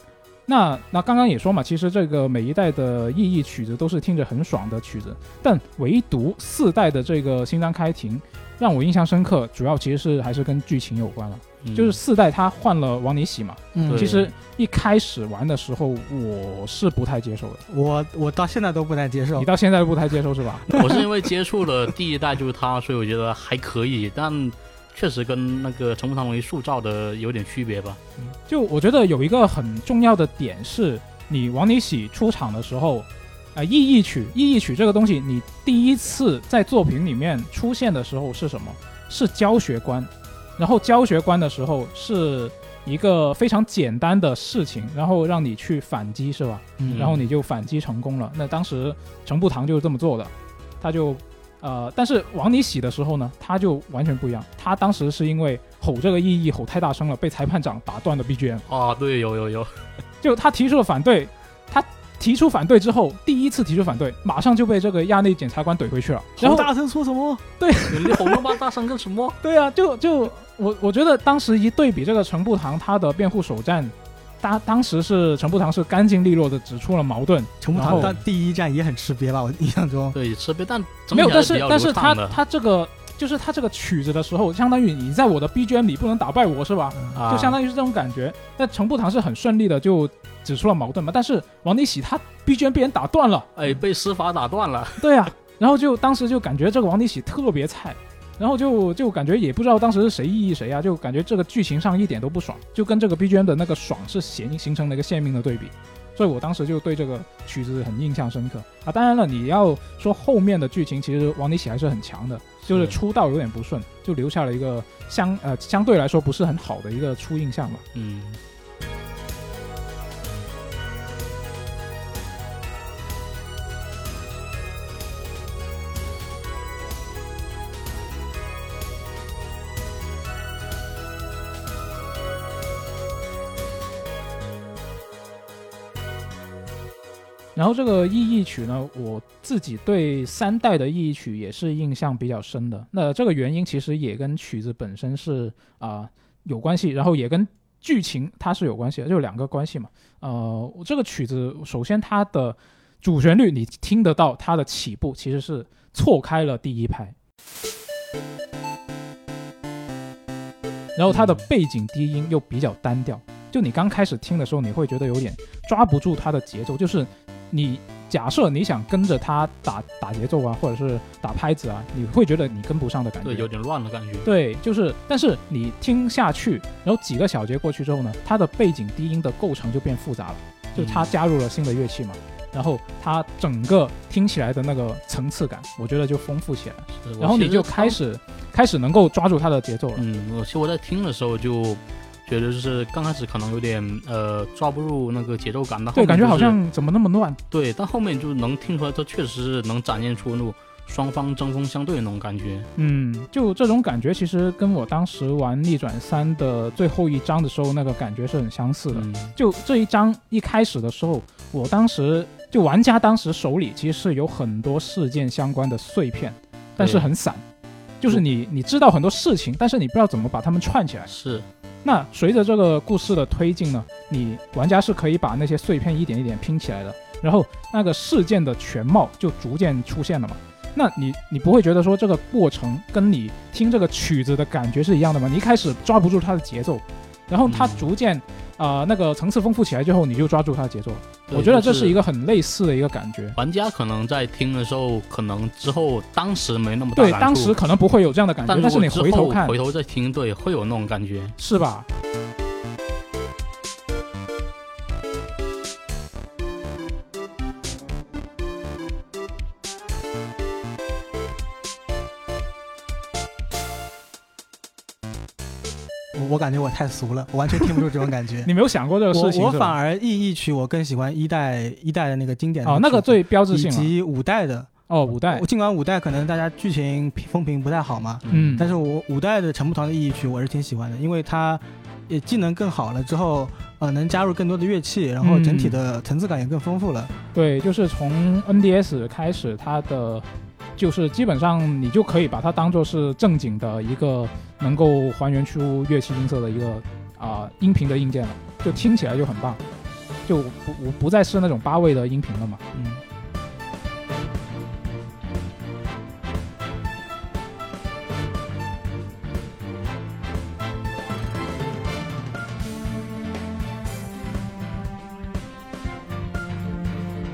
那那刚刚也说嘛，其实这个每一代的意义曲子都是听着很爽的曲子，但唯独四代的这个新章开庭让我印象深刻，主要其实是还是跟剧情有关了。嗯、就是四代它换了王尼喜嘛，嗯其实一开始玩的时候我是不太接受的，我我到现在都不太接受你。到现在都不太接受是吧？(laughs) 我是因为接触了第一代就是它，所以我觉得还可以，但确实跟那个陈木堂龙一塑造的有点区别吧。嗯就我觉得有一个很重要的点是，你王尼喜出场的时候，啊、意义曲，意义曲这个东西，你第一次在作品里面出现的时候是什么？是教学观，然后教学观的时候是一个非常简单的事情，然后让你去反击，是吧？嗯然后你就反击成功了。那当时程步堂就是这么做的，他就呃，但是往里洗的时候呢，他就完全不一样。他当时是因为吼这个意义吼太大声了，被裁判长打断了 BGM，啊，对，有有有，(laughs) 就他提出了反对，他提出反对之后，第一次提出反对，马上就被这个亚内检察官怼回去了。然后大声说什么？对你吼那么大声干什么？对啊，就就我我觉得当时一对比这个程步堂他的辩护首战，当当时是陈步堂是干净利落的指出了矛盾，陈步堂当第一站也很吃瘪吧？我印象中，对，吃瘪，但没有，但是但是他他这个就是他这个曲子的时候，相当于你在我的 BGM 里不能打败我是吧？啊就相当于是这种感觉。但陈步堂是很顺利的就指出了矛盾嘛，但是王立喜他 BGM 被人打断了，哎被司法打断了。对啊，然后就当时就感觉这个王立喜特别菜。然后就就感觉也不知道当时是谁异议谁啊，就感觉这个剧情上一点都不爽，就跟这个 BGM 的那个爽是形形成了一个鲜明的对比，所以我当时就对这个曲子很印象深刻啊。当然了，你要说后面的剧情，其实王尼喜还是很强的，就是是出道有点不顺，就留下了一个相呃相对来说不是很好的一个初印象吧。嗯，然后这个意义曲呢，我自己对三代的意义曲也是印象比较深的。那这个原因其实也跟曲子本身是啊、有关系，然后也跟剧情它是有关系的，就两个关系嘛。呃，这个曲子首先它的主旋律你听得到它的起步其实是错开了第一拍，然后它的背景低音又比较单调，就你刚开始听的时候你会觉得有点抓不住它的节奏，就是你假设你想跟着他打打节奏啊，或者是打拍子啊，你会觉得你跟不上的感觉。对，有点乱的感觉。对，就是，但是你听下去，然后几个小节过去之后呢，它的背景低音的构成就变复杂了，就它加入了新的乐器嘛，然后它整个听起来的那个层次感，我觉得就丰富起来了，然后你就开。始开始能够抓住它的节奏了。嗯，我其实我在听的时候就觉得就是刚开始可能有点呃抓不住那个节奏感，但后对，感觉好像怎么那么乱？对，但后面就能听出来，这确实是能展现出那种双方针锋相对的那种感觉。嗯，就这种感觉，其实跟我当时玩逆转三的最后一章的时候那个感觉是很相似的。嗯，就这一章一开始的时候，我当时就玩家当时手里其实是有很多事件相关的碎片，但是很散，就是你你知道很多事情，但是你不知道怎么把它们串起来。是，那随着这个故事的推进呢，你玩家是可以把那些碎片一点一点拼起来的，然后那个事件的全貌就逐渐出现了嘛。那你你不会觉得说这个过程跟你听这个曲子的感觉是一样的吗？你一开始抓不住它的节奏，然后它嗯逐渐啊、呃那个层次丰富起来之后，你就抓住它的节奏我觉得这是一个个很类似的一个感觉。玩家可能在听的时候，可能之后当时没那么大对，当时可能不会有这样的感觉，但是你回头看，回头再听，对，会有那种感觉。是吧？我我感觉我太俗了，我完全听不出这种感觉。(laughs) 你没有想过这个我事情？我反而意义曲我更喜欢一代一代的那个经典哦，那个最标志性以。及五代的。哦，五代，尽管五代可能大家剧情风评不太好嘛，嗯但是我五代的陈木堂的意义曲我是挺喜欢的，因为它也技能更好了之后，呃，能加入更多的乐器，然后整体的层次感也更丰富了。对，就是从 NDS 开始，它的就是基本上你就可以把它当做是正经的一个能够还原出乐器音色的一个啊、音频的硬件了，就听起来就很棒，就不不不再是那种八位的音频了嘛。嗯，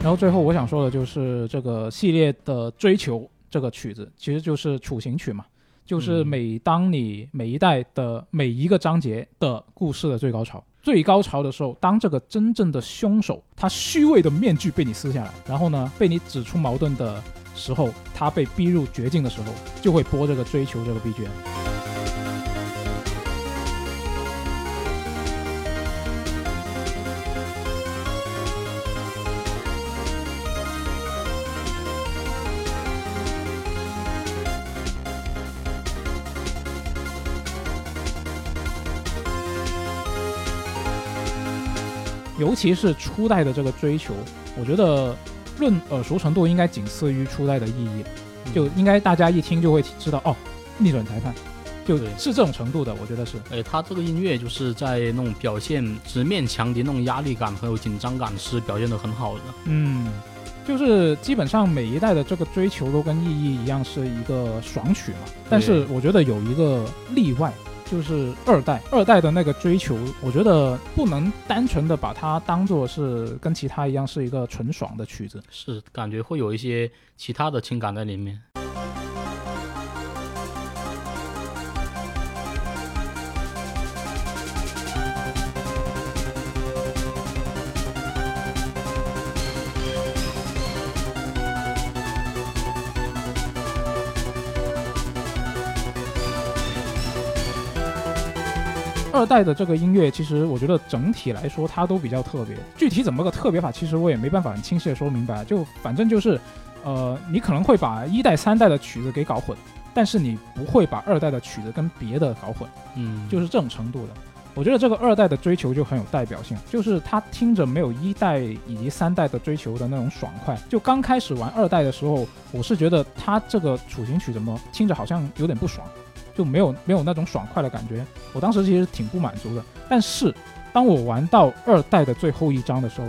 然后最后我想说的就是这个系列的追求这个曲子，其实就是处刑曲嘛，就是嗯每当你每一代的每一个章节的故事的最高潮，最高潮的时候，当这个真正的凶手他虚伪的面具被你撕下来，然后呢被你指出矛盾的时候，他被逼入绝境的时候，就会播这个追求这个 BGM。尤其是初代的这个追求，我觉得论耳熟程度应该仅次于初代的意义，就应该大家一听就会知道哦，逆转裁判，就对是这种程度的，我觉得是。哎，他这个音乐就是在那种表现直面强敌那种压力感还有紧张感是表现得很好的。嗯，就是基本上每一代的这个追求都跟意义一样是一个爽曲嘛，但是我觉得有一个例外。就是二代，二代的那个追求，我觉得不能单纯的把它当做是跟其他一样是一个纯爽的曲子。是感觉会有一些其他的情感在里面。二代的这个音乐，其实我觉得整体来说它都比较特别。具体怎么个特别法，其实我也没办法很清晰的说明白。就反正就是，呃，你可能会把一代、三代的曲子给搞混，但是你不会把二代的曲子跟别的搞混，嗯，就是这种程度的。我觉得这个二代的追求就很有代表性，就是他听着没有一代以及三代的追求的那种爽快。就刚开始玩二代的时候，我是觉得他这个处刑曲怎么听着好像有点不爽。就没有没有那种爽快的感觉，我当时其实挺不满足的。但是当我玩到二代的最后一章的时候，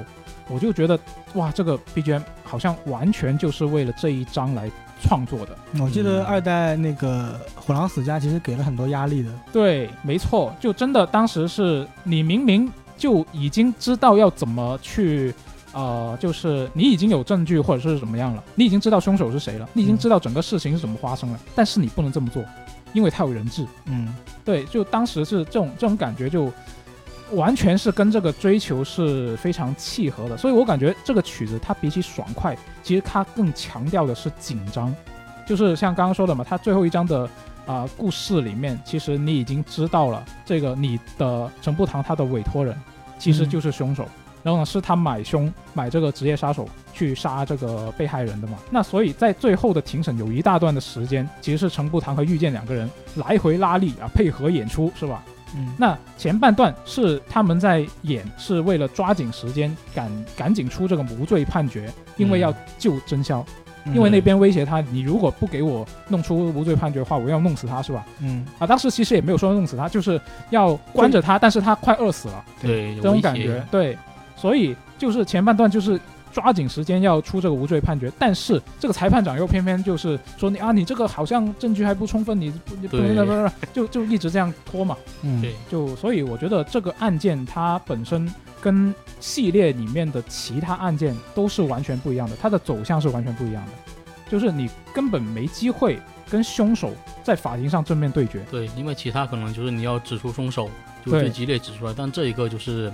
我就觉得哇，这个 BGM 好像完全就是为了这一章来创作的。我记得二代那个虎狼死家其实给了很多压力的。对，没错，就真的当时是你明明就已经知道要怎么去。呃，就是你已经有证据或者是怎么样了，你已经知道凶手是谁了，你已经知道整个事情是怎么发生了，但是你不能这么做，因为他有人质。嗯，对，就当时是这种这种感觉，就完全是跟这个追求是非常契合的。所以我感觉这个曲子它比起爽快，其实它更强调的是紧张。就是像刚刚说的嘛，它最后一章的啊、呃、故事里面，其实你已经知道了这个你的陈步堂他的委托人其实就是凶手。然后呢，是他买凶买这个职业杀手去杀这个被害人的嘛？那所以在最后的庭审有一大段的时间，其实是程步堂和遇见两个人来回拉力啊，配合演出是吧？嗯，那前半段是他们在演，是为了抓紧时间赶赶紧出这个无罪判决，因为要救真宵，嗯因为那边威胁他，你如果不给我弄出无罪判决的话，我要弄死他是吧？嗯，啊，当时其实也没有说弄死他，就是要关着他，但是他快饿死了。对这种感觉，对，所以就是前半段就是抓紧时间要出这个无罪判决，但是这个裁判长又偏偏就是说你啊，你这个好像证据还不充分，你不你不能不不就就一直这样拖嘛，嗯，对，就所以我觉得这个案件它本身跟系列里面的其他案件都是完全不一样的，它的走向是完全不一样的，就是你根本没机会跟凶手在法庭上正面对决，对，因为其他可能就是你要指出凶手，就对。最激烈指出来，但这一个就是，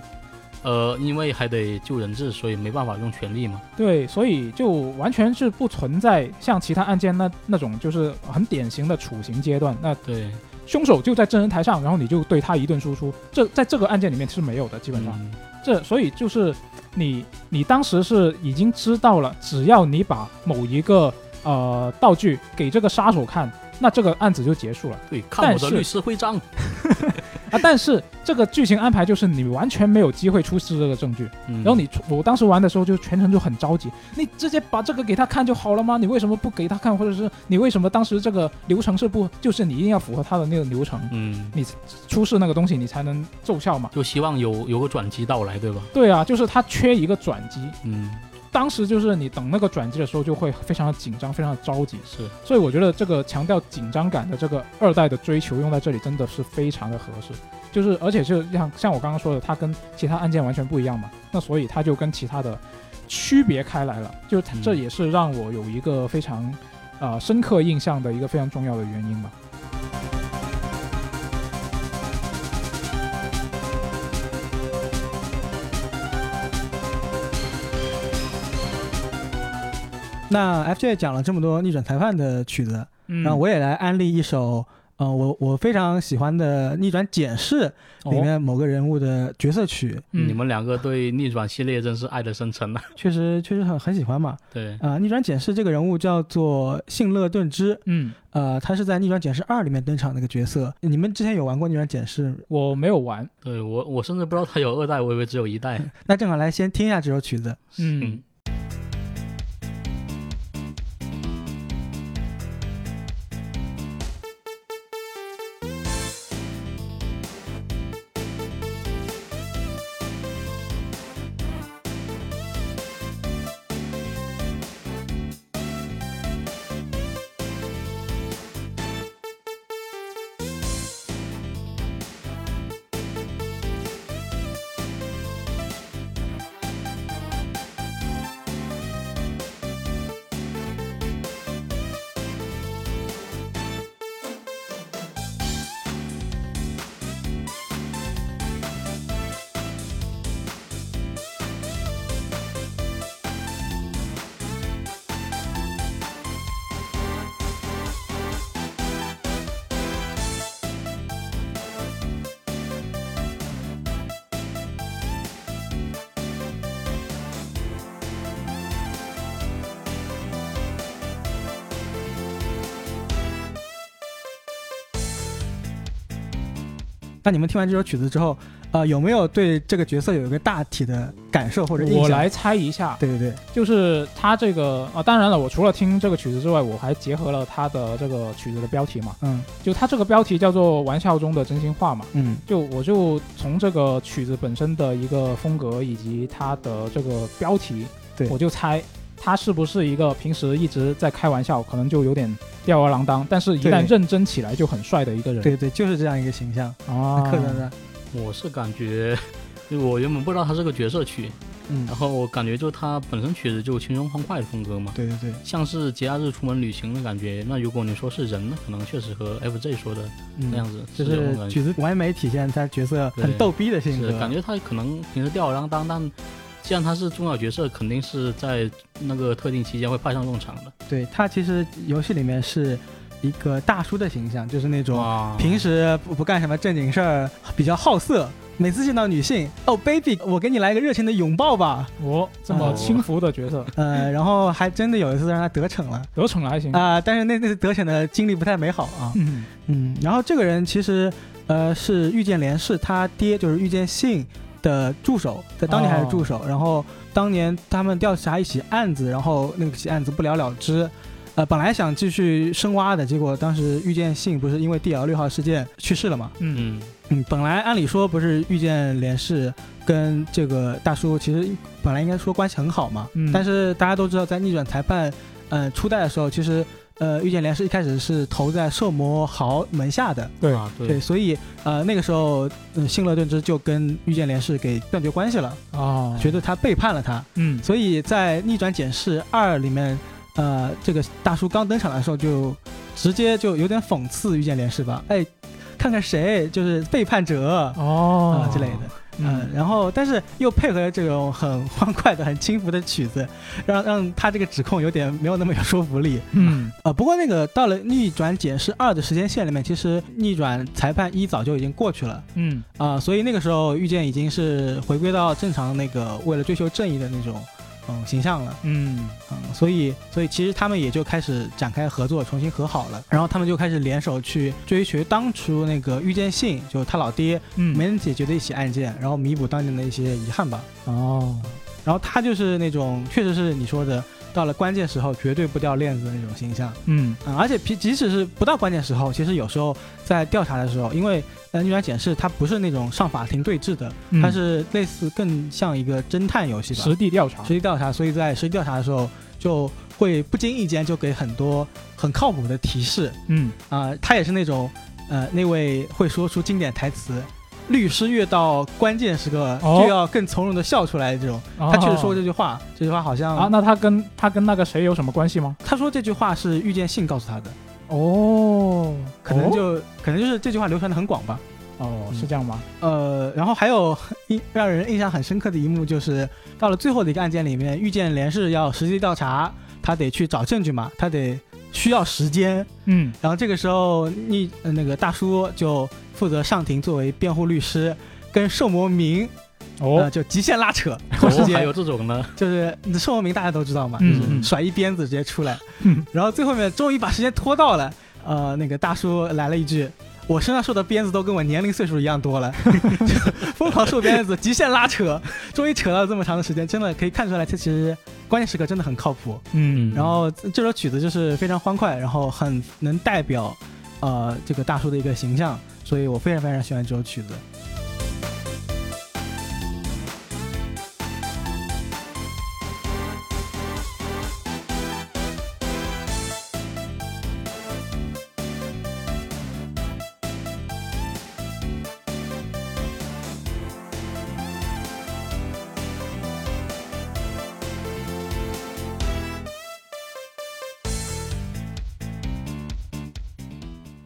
呃，因为还得救人质，所以没办法用全力嘛。对，所以就完全是不存在像其他案件那那种就是很典型的处刑阶段，那对，凶手就在证人台上，然后你就对他一顿输出，这在这个案件里面是没有的，基本上。嗯这所以就是你你当时是已经知道了，只要你把某一个呃道具给这个杀手看，那这个案子就结束了对，看我的律师徽章。(laughs) 啊。但是这个剧情安排就是你完全没有机会出示这个证据，嗯然后你我当时玩的时候就全程就很着急，你直接把这个给他看就好了吗？你为什么不给他看，或者是你为什么当时这个流程是不就是你一定要符合他的那个流程，嗯，你出示那个东西你才能奏效嘛？就希望有有个转机到来，对吧？对啊，就是他缺一个转机。嗯，当时就是你等那个转机的时候，就会非常的紧张，非常的着急。是，所以我觉得这个强调紧张感的这个二代的追求用在这里真的是非常的合适。就是而且就像像我刚刚说的，它跟其他按键完全不一样嘛，那所以它就跟其他的区别开来了。就这也是让我有一个非常呃深刻印象的一个非常重要的原因吧。那 FJ 讲了这么多逆转裁判的曲子，嗯然后我也来安利一首，呃，我我非常喜欢的逆转检视里哦面某个人物的角色曲，嗯你们两个对逆转系列真是爱的深沉啊。(laughs) 确实确实很很喜欢嘛。对，啊、逆转检视这个人物叫做信乐顿之，嗯，呃，他是在逆转检视二里面登场那个角色。你们之前有玩过逆转检视？我没有玩，对我我甚至不知道他有二代，我以为只有一代。(laughs) 那正好来先听一下这首曲子。嗯。嗯那你们听完这首曲子之后，呃，有没有对这个角色有一个大体的感受或者印象？我来猜一下，对对对，就是他这个啊，当然了，我除了听这个曲子之外，我还结合了他的这个曲子的标题嘛，嗯。就他这个标题叫做“玩笑中的真心话”嘛，嗯。就我就从这个曲子本身的一个风格以及它的这个标题，对。我就猜他是不是一个平时一直在开玩笑，可能就有点吊儿郎当，但是一旦认真起来就很帅的一个人。对对，就是这样一个形象。啊，客人呢，我是感觉，就我原本不知道他是个角色曲，嗯。然，后我感觉就他本身曲子就轻松欢快的风格嘛，对对对，像是节假日出门旅行的感觉。那如果你说是人，呢可能确实和 FJ 说的嗯那样子，就是曲子完美体现他角色很逗逼的性格，是感觉他可能平时吊儿郎当，但既然他是重要角色，肯定是在那个特定期间会派上用场的。对他其实游戏里面是一个大叔的形象，就是那种，平时不不干什么正经事儿，比较好色。每次见到女性，哦，baby，我给你来一个热情的拥抱吧。哦这么哦轻浮的角色，(laughs) 呃，然后还真的有一次让他得逞了得逞了还行。啊、但是那那次得逞的经历不太美好啊。嗯嗯，然后这个人其实呃是遇见连氏他爹，就是遇见信的助手，在当年还是助手。然后当年他们调查一起案子，然后那个起案子不了了之。呃，本来想继续深挖的，结果当时遇见信不是因为 D L 六号事件去世了嘛？嗯嗯，嗯，本来按理说不是遇见连氏跟这个大叔其实本来应该说关系很好嘛，嗯但是大家都知道在逆转裁判呃初代的时候，其实呃遇见连是一开始是投在兽魔豪门下的，对。啊，对。对，所以呃那个时候嗯信乐顿之就跟遇见连是给断绝关系了，哦，觉得他背叛了他，嗯。所以在逆转检视二里面，呃这个大叔刚登场的时候就直接就有点讽刺遇见连是吧，哎。看看谁就是背叛者啊、哦之类的，嗯，然后但是又配合这种很欢快的、很轻浮的曲子，让让他这个指控有点没有那么有说服力。嗯呃，不过那个到了逆转检视二的时间线里面，其实逆转裁判一早就已经过去了嗯啊、所以那个时候遇见已经是回归到正常那个为了追求正义的那种嗯形象了。嗯嗯，所以所以其实他们也就开始展开合作，重新和好了。然后他们就开始联手去追寻当初那个遇见信，就是他老爹嗯没能解决的一起案件，然后弥补当年的一些遗憾吧。哦然后他就是那种，确实是你说的，到了关键时候绝对不掉链子的那种形象。嗯。嗯，而且即即使是不到关键时候，其实有时候在调查的时候，因为呃逆转检视它不是那种上法庭对峙的，嗯。它是类似更像一个侦探游戏吧，实地调查。实地调查，所以在实地调查的时候就会不经意间就给很多很靠谱的提示。嗯。啊、他也是那种呃那位会说出经典台词。律师越到关键时刻哦就要更从容的笑出来这种，他确实说过这句话，这句话好像啊，那他跟他跟那个谁有什么关系吗？他说这句话是遇见信告诉他的，哦，可能就、可能就是这句话流传的很广吧。哦是这样吗？呃，然后还有印让人印象很深刻的一幕，就是到了最后的一个案件里面，遇见连氏要实际调查，他得去找证据嘛，他得需要时间。嗯然后这个时候，你、呃那个大叔就负责上庭作为辩护律师，跟寿魔明呃哦就极限拉扯拖时哦，(laughs) 间还有，这种呢？就是寿魔明大家都知道嘛，嗯就是甩一鞭子直接出来。嗯然后最后面终于把时间拖到了，呃，那个大叔来了一句。我身上受的鞭子都跟我年龄岁数一样多了，(laughs) 就疯狂受鞭子，极限拉扯，终于扯到这么长的时间，真的可以看出来，他其实关键时刻真的很靠谱。嗯然后这首曲子就是非常欢快，然后很能代表呃这个大叔的一个形象，所以我非常非常喜欢这首曲子。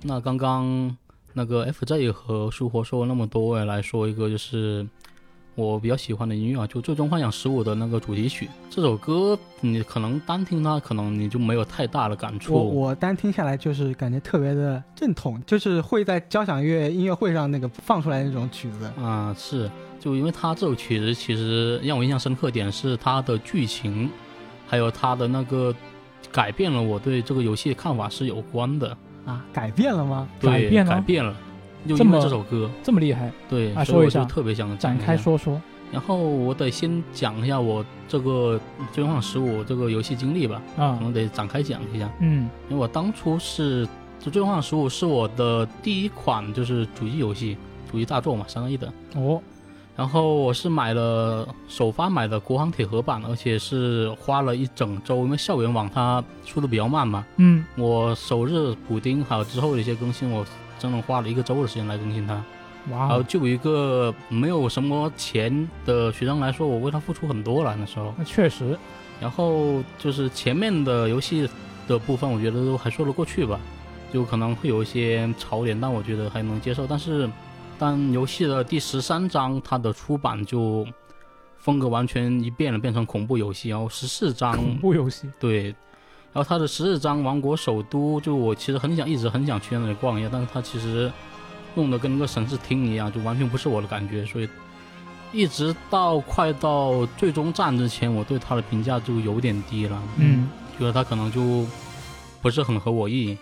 那刚刚那个 FJ 和舒活说了那么多，我也来说一个，就是我比较喜欢的音乐啊，就《最终幻想十五》的那个主题曲。这首歌你可能单听它，可能你就没有太大的感触。我我单听下来就是感觉特别的正统，就是会在交响乐音乐会上那个放出来那种曲子。啊、是，就因为它这首曲子其实让我印象深刻点是它的剧情，还有它的那个改变了我对这个游戏的看法是有关的。啊，改变了吗？改变了改变了。就因为这么这首歌，这么厉害，对，啊所以我说一下就特别想展。开说说。然后我得先讲一下我这个《最终幻想十五》这个游戏经历吧，啊可，能得展开讲一下。嗯因为我当初是就《最终幻想十五》是我的第一款就是主机游戏，主机大作嘛，三个亿的。哦，然后我是买了首发买的国行铁盒版，而且是花了一整周，因为校园网它出的比较慢嘛，嗯我首日补丁还有之后的一些更新，我整整花了一个周的时间来更新它。哇哦，然后就一个没有什么钱的学生来说，我为他付出很多了那时候。那确实，然后就是前面的游戏的部分，我觉得都还说得过去吧，就可能会有一些槽点，但我觉得还能接受。但是，但游戏的第十三章它的出版就风格完全一变了，变成恐怖游戏。然后十四章恐怖游戏，对，然后它的十四章王国首都，就我其实很想一直很想去那里逛一下，但是它其实弄得跟个省市厅一样，就完全不是我的感觉，所以一直到快到最终战之前，我对它的评价就有点低了，嗯觉得它可能就不是很合我意。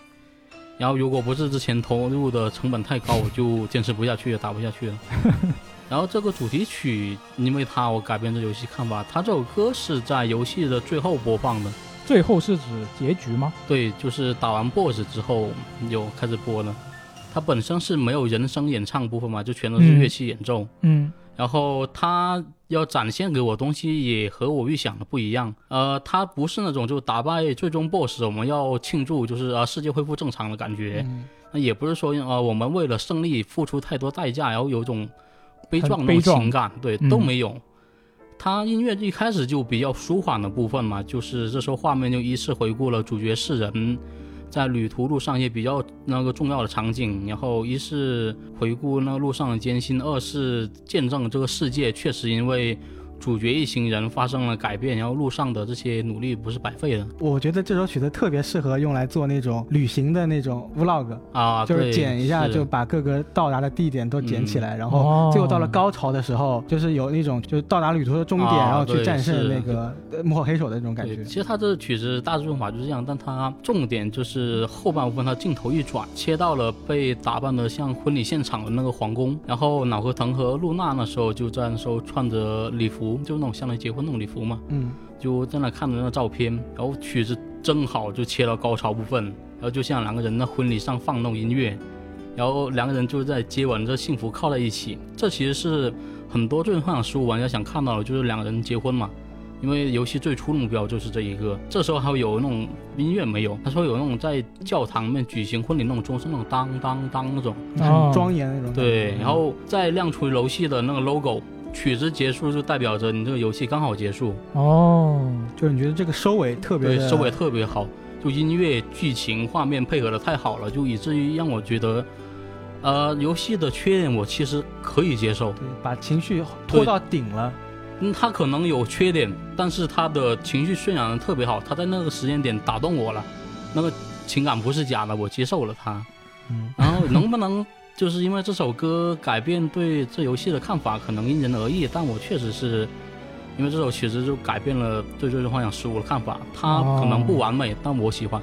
然后如果不是之前投入的成本太高，我就坚持不下去也，打不下去了。(laughs) 然后这个主题曲，因为它我改编这游戏看法，它这首歌是在游戏的最后播放的。最后是指结局吗？对，就是打完 BOSS 之后有开始播了。它本身是没有人声演唱部分嘛，就全都是嗯乐器演奏。嗯然后他要展现给我东西也和我预想的不一样。呃，他不是那种就打败最终 BOSS 我们要庆祝，就是啊世界恢复正常的感觉。嗯那也不是说呃我们为了胜利付出太多代价，然后有一种悲壮的那种情感，对，嗯都没有。他音乐一开始就比较舒缓的部分嘛，就是这时候画面就依次回顾了主角是人在旅途路上也比较那个重要的场景，然后一是回顾那路上的艰辛，二是见证这个世界确实因为主角一行人发生了改变，然后路上的这些努力不是白费的。我觉得这首曲子特别适合用来做那种旅行的那种 vlog，啊，就是剪一下，就把各个到达的地点都剪起来，然后哦最后到了高潮的时候，就是有那种就是到达旅途的终点，啊然后去战胜那个呃幕后黑手的那种感觉，。其实它这曲子大致用法就是这样，但它重点就是后半部分，它镜头一转，切到了被打扮的像婚礼现场的那个皇宫，然后脑壳疼和露娜那时候就在那时候穿着礼服，就那种相当于结婚那种礼服嘛，嗯，就在那看着那个照片，然后曲子正好就切到高潮部分，然后就像两个人在婚礼上放那种音乐，然后两个人就在接吻这幸福靠在一起，这其实是很多最终幻想十五玩家想看到的，就是两个人结婚嘛。因为游戏最初的目标就是这一个，这时候还会有那种音乐没有？他说有那种在教堂里面举行婚礼那种钟声，那种当当当那种。哦很庄严那种。对，然后再亮出游戏的那个 logo，曲子结束就代表着你这个游戏刚好结束。哦，就是你觉得这个收尾特别对，收尾特别好，就音乐、剧情、画面配合的太好了，就以至于让我觉得，呃，游戏的缺点我其实可以接受。对，把情绪拖到顶了。嗯，它可能有缺点，但是它的情绪渲染的特别好，它在那个时间点打动我了，那个情感不是假的，我接受了它。嗯，然后能不能就是因为这首歌改变对这游戏的看法，可能因人而异，但我确实是。因为这首曲子就改变了对《最终幻想十五》的看法，它可能不完美，但我喜欢，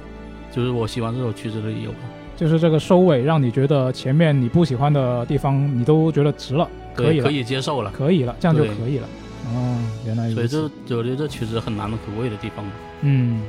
就是我喜欢这首曲子的理由。就是这个收尾让你觉得前面你不喜欢的地方你都觉得值了，可以，了，可以接受了。可以了，这样就可以了。哦，原来所以。这我觉得这曲子很难能可贵的地方。嗯，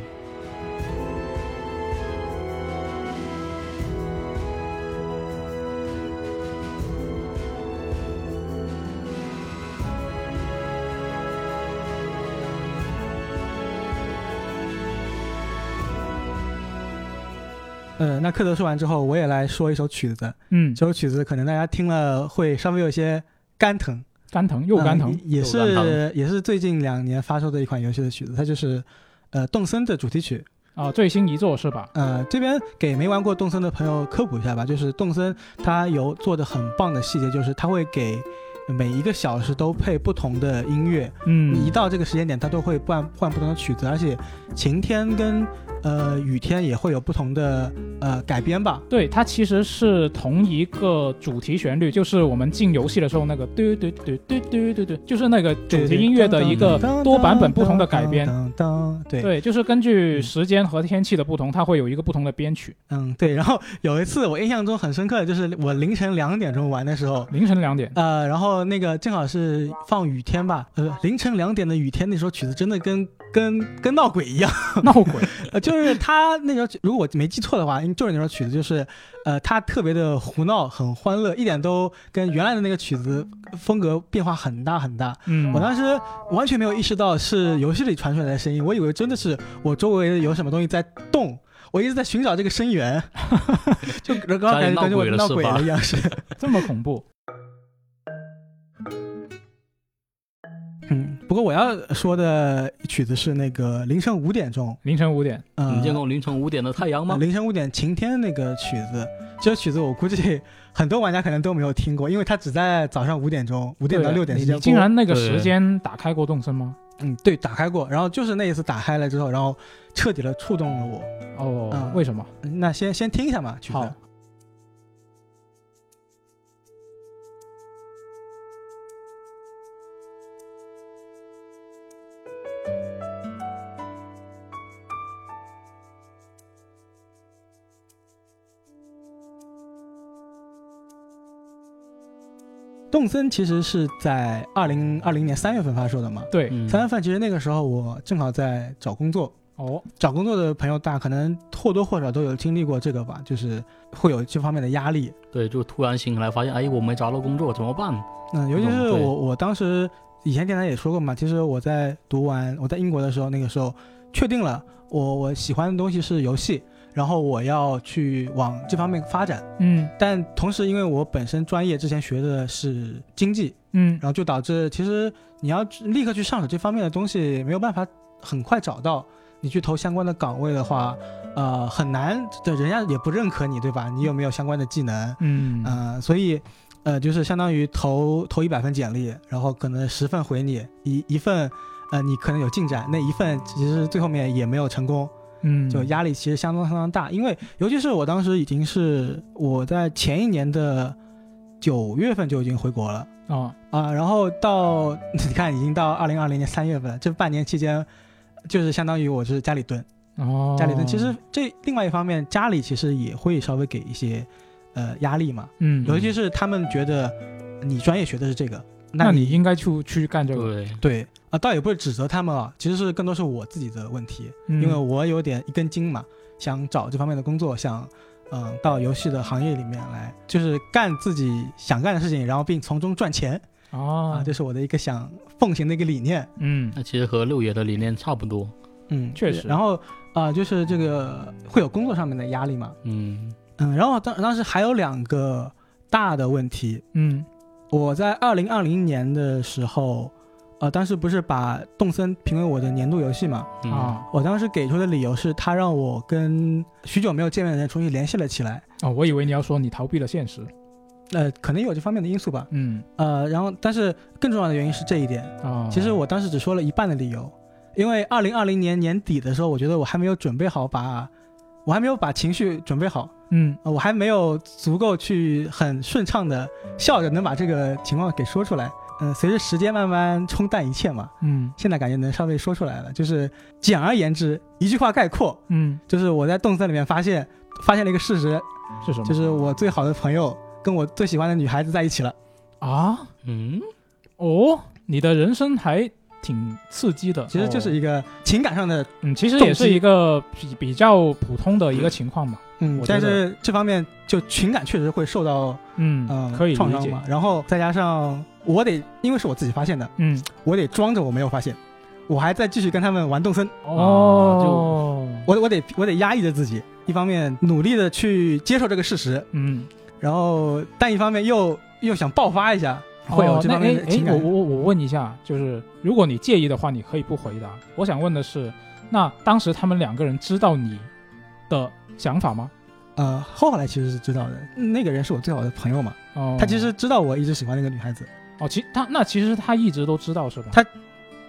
呃，那克德说完之后，我也来说一首曲子。嗯，这首曲子可能大家听了会稍微有些肝疼，肝疼又肝疼呃，也是也是最近两年发售的一款游戏的曲子，它就是呃动森的主题曲。啊，最新一作是吧？呃，这边给没玩过动森的朋友科普一下吧，就是动森它有做的很棒的细节，就是它会给每一个小时都配不同的音乐，嗯，你一到这个时间点，它都会换换不同的曲子，而且晴天跟呃雨天也会有不同的呃改编吧。对，它其实是同一个主题旋律，就是我们进游戏的时候那个嘟嘟嘟嘟嘟嘟嘟，就是那个主题音乐的一个多版本不同的改编。对对，就是根据时间和天气的不同，它会有一个不同的编曲。嗯对。然后有一次我印象中很深刻的就是我凌晨两点钟玩的时候，凌晨两点，呃，然后那个正好是放雨天吧，呃，凌晨两点的雨天，那首曲子真的跟跟跟闹鬼一样，(laughs) 闹鬼。(laughs) 呃，就是他那首，如果我没记错的话，就是那首曲子，就是呃，它特别的胡闹，很欢乐，一点都跟原来的那个曲子风格变化很大很大。嗯，我当时完全没有意识到是游戏里传出来的声音，我以为真的是我周围有什么东西在动，我一直在寻找这个声源，(laughs) 就刚刚感觉感觉我闹鬼了一样，是这么恐怖。嗯，不过我要说的曲子是那个凌晨五点钟，凌晨五点，呃、你见过凌晨五点的太阳吗？凌晨五点晴天那个曲子，这首曲子我估计很多玩家可能都没有听过，因为它只在早上五点钟，五点到六点之间。你竟然那个时间打开过动森吗？嗯，对，打开过，然后就是那一次打开了之后，然后彻底的触动了我。哦，嗯、为什么？那先先听一下嘛，曲子。动森其实是在二零二零年三月份发售的嘛？对，三月份其实那个时候我正好在找工作。哦，找工作的朋友大可能或多或少都有经历过这个吧，就是会有这方面的压力。对，就突然醒来发现，哎，我没找到工作怎么办？嗯，尤其是我，我当时以前电台也说过嘛，其实我在读完我在英国的时候，那个时候确定了我我喜欢的东西是游戏。然后我要去往这方面发展，嗯，但同时因为我本身专业之前学的是经济，嗯，然后就导致其实你要立刻去上手这方面的东西没有办法很快找到，你去投相关的岗位的话，呃，很难的，人家也不认可你，对吧？你有没有相关的技能？嗯，呃，所以，呃，就是相当于投投一百份简历，然后可能十份回你，一一份，呃，你可能有进展，那一份其实最后面也没有成功。嗯，就压力其实相当相当大，因为尤其是我当时已经是我在前一年的九月份就已经回国了。啊啊，然后到 (laughs) 你看已经到二零二零年三月份，这半年期间就是相当于我是家里蹲。哦，家里蹲。其实这另外一方面，家里其实也会稍微给一些呃压力嘛，嗯，尤其是他们觉得你专业学的是这个，那你应该去去干这个，对对。啊，倒也不是指责他们啊，其实是更多是我自己的问题，嗯、因为我有点一根筋嘛，想找这方面的工作，想嗯到游戏的行业里面来，就是干自己想干的事情，然后并从中赚钱哦，啊，这是我的一个想奉行的一个理念。嗯，那其实和六爷的理念差不多。嗯，确实。然后啊，就是这个会有工作上面的压力嘛。嗯嗯，然后当当时还有两个大的问题。嗯，我在二零二零年的时候。呃，当时不是把动森评为我的年度游戏嘛？啊，我当时给出的理由是，他让我跟许久没有见面的人重新联系了起来。哦，我以为你要说你逃避了现实。呃，可能有这方面的因素吧。嗯。呃，然后，但是更重要的原因是这一点。啊，其实我当时只说了一半的理由，因为二零二零年年底的时候，我觉得我还没有准备好把，我还没有把情绪准备好。嗯、呃，我还没有足够去很顺畅的笑着能把这个情况给说出来。嗯，随着时间慢慢冲淡一切嘛，嗯，现在感觉能稍微说出来了。就是简而言之，一句话概括，嗯，就是我在动森里面发现，发现了一个事实，是什么？就是我最好的朋友跟我最喜欢的女孩子在一起了。啊，嗯，哦，你的人生还挺刺激的。其实就是一个情感上的，嗯，其实也是一个比比较普通的一个情况嘛。嗯，但是这方面就情感确实会受到，嗯嗯，可以创伤嘛。然后再加上我得，因为是我自己发现的，嗯，我得装着我没有发现，我还在继续跟他们玩动森。哦，就我我得我得压抑着自己，一方面努力的去接受这个事实，嗯，然后但一方面又又想爆发一下，会有这方面的情感。我我我问一下，就是如果你介意的话，你可以不回答。我想问的是，那当时他们两个人知道你的想法吗？呃，后来其实是知道的，那个人是我最好的朋友嘛。哦，他其实知道我一直喜欢那个女孩子。哦，其他那其实他一直都知道是吧？他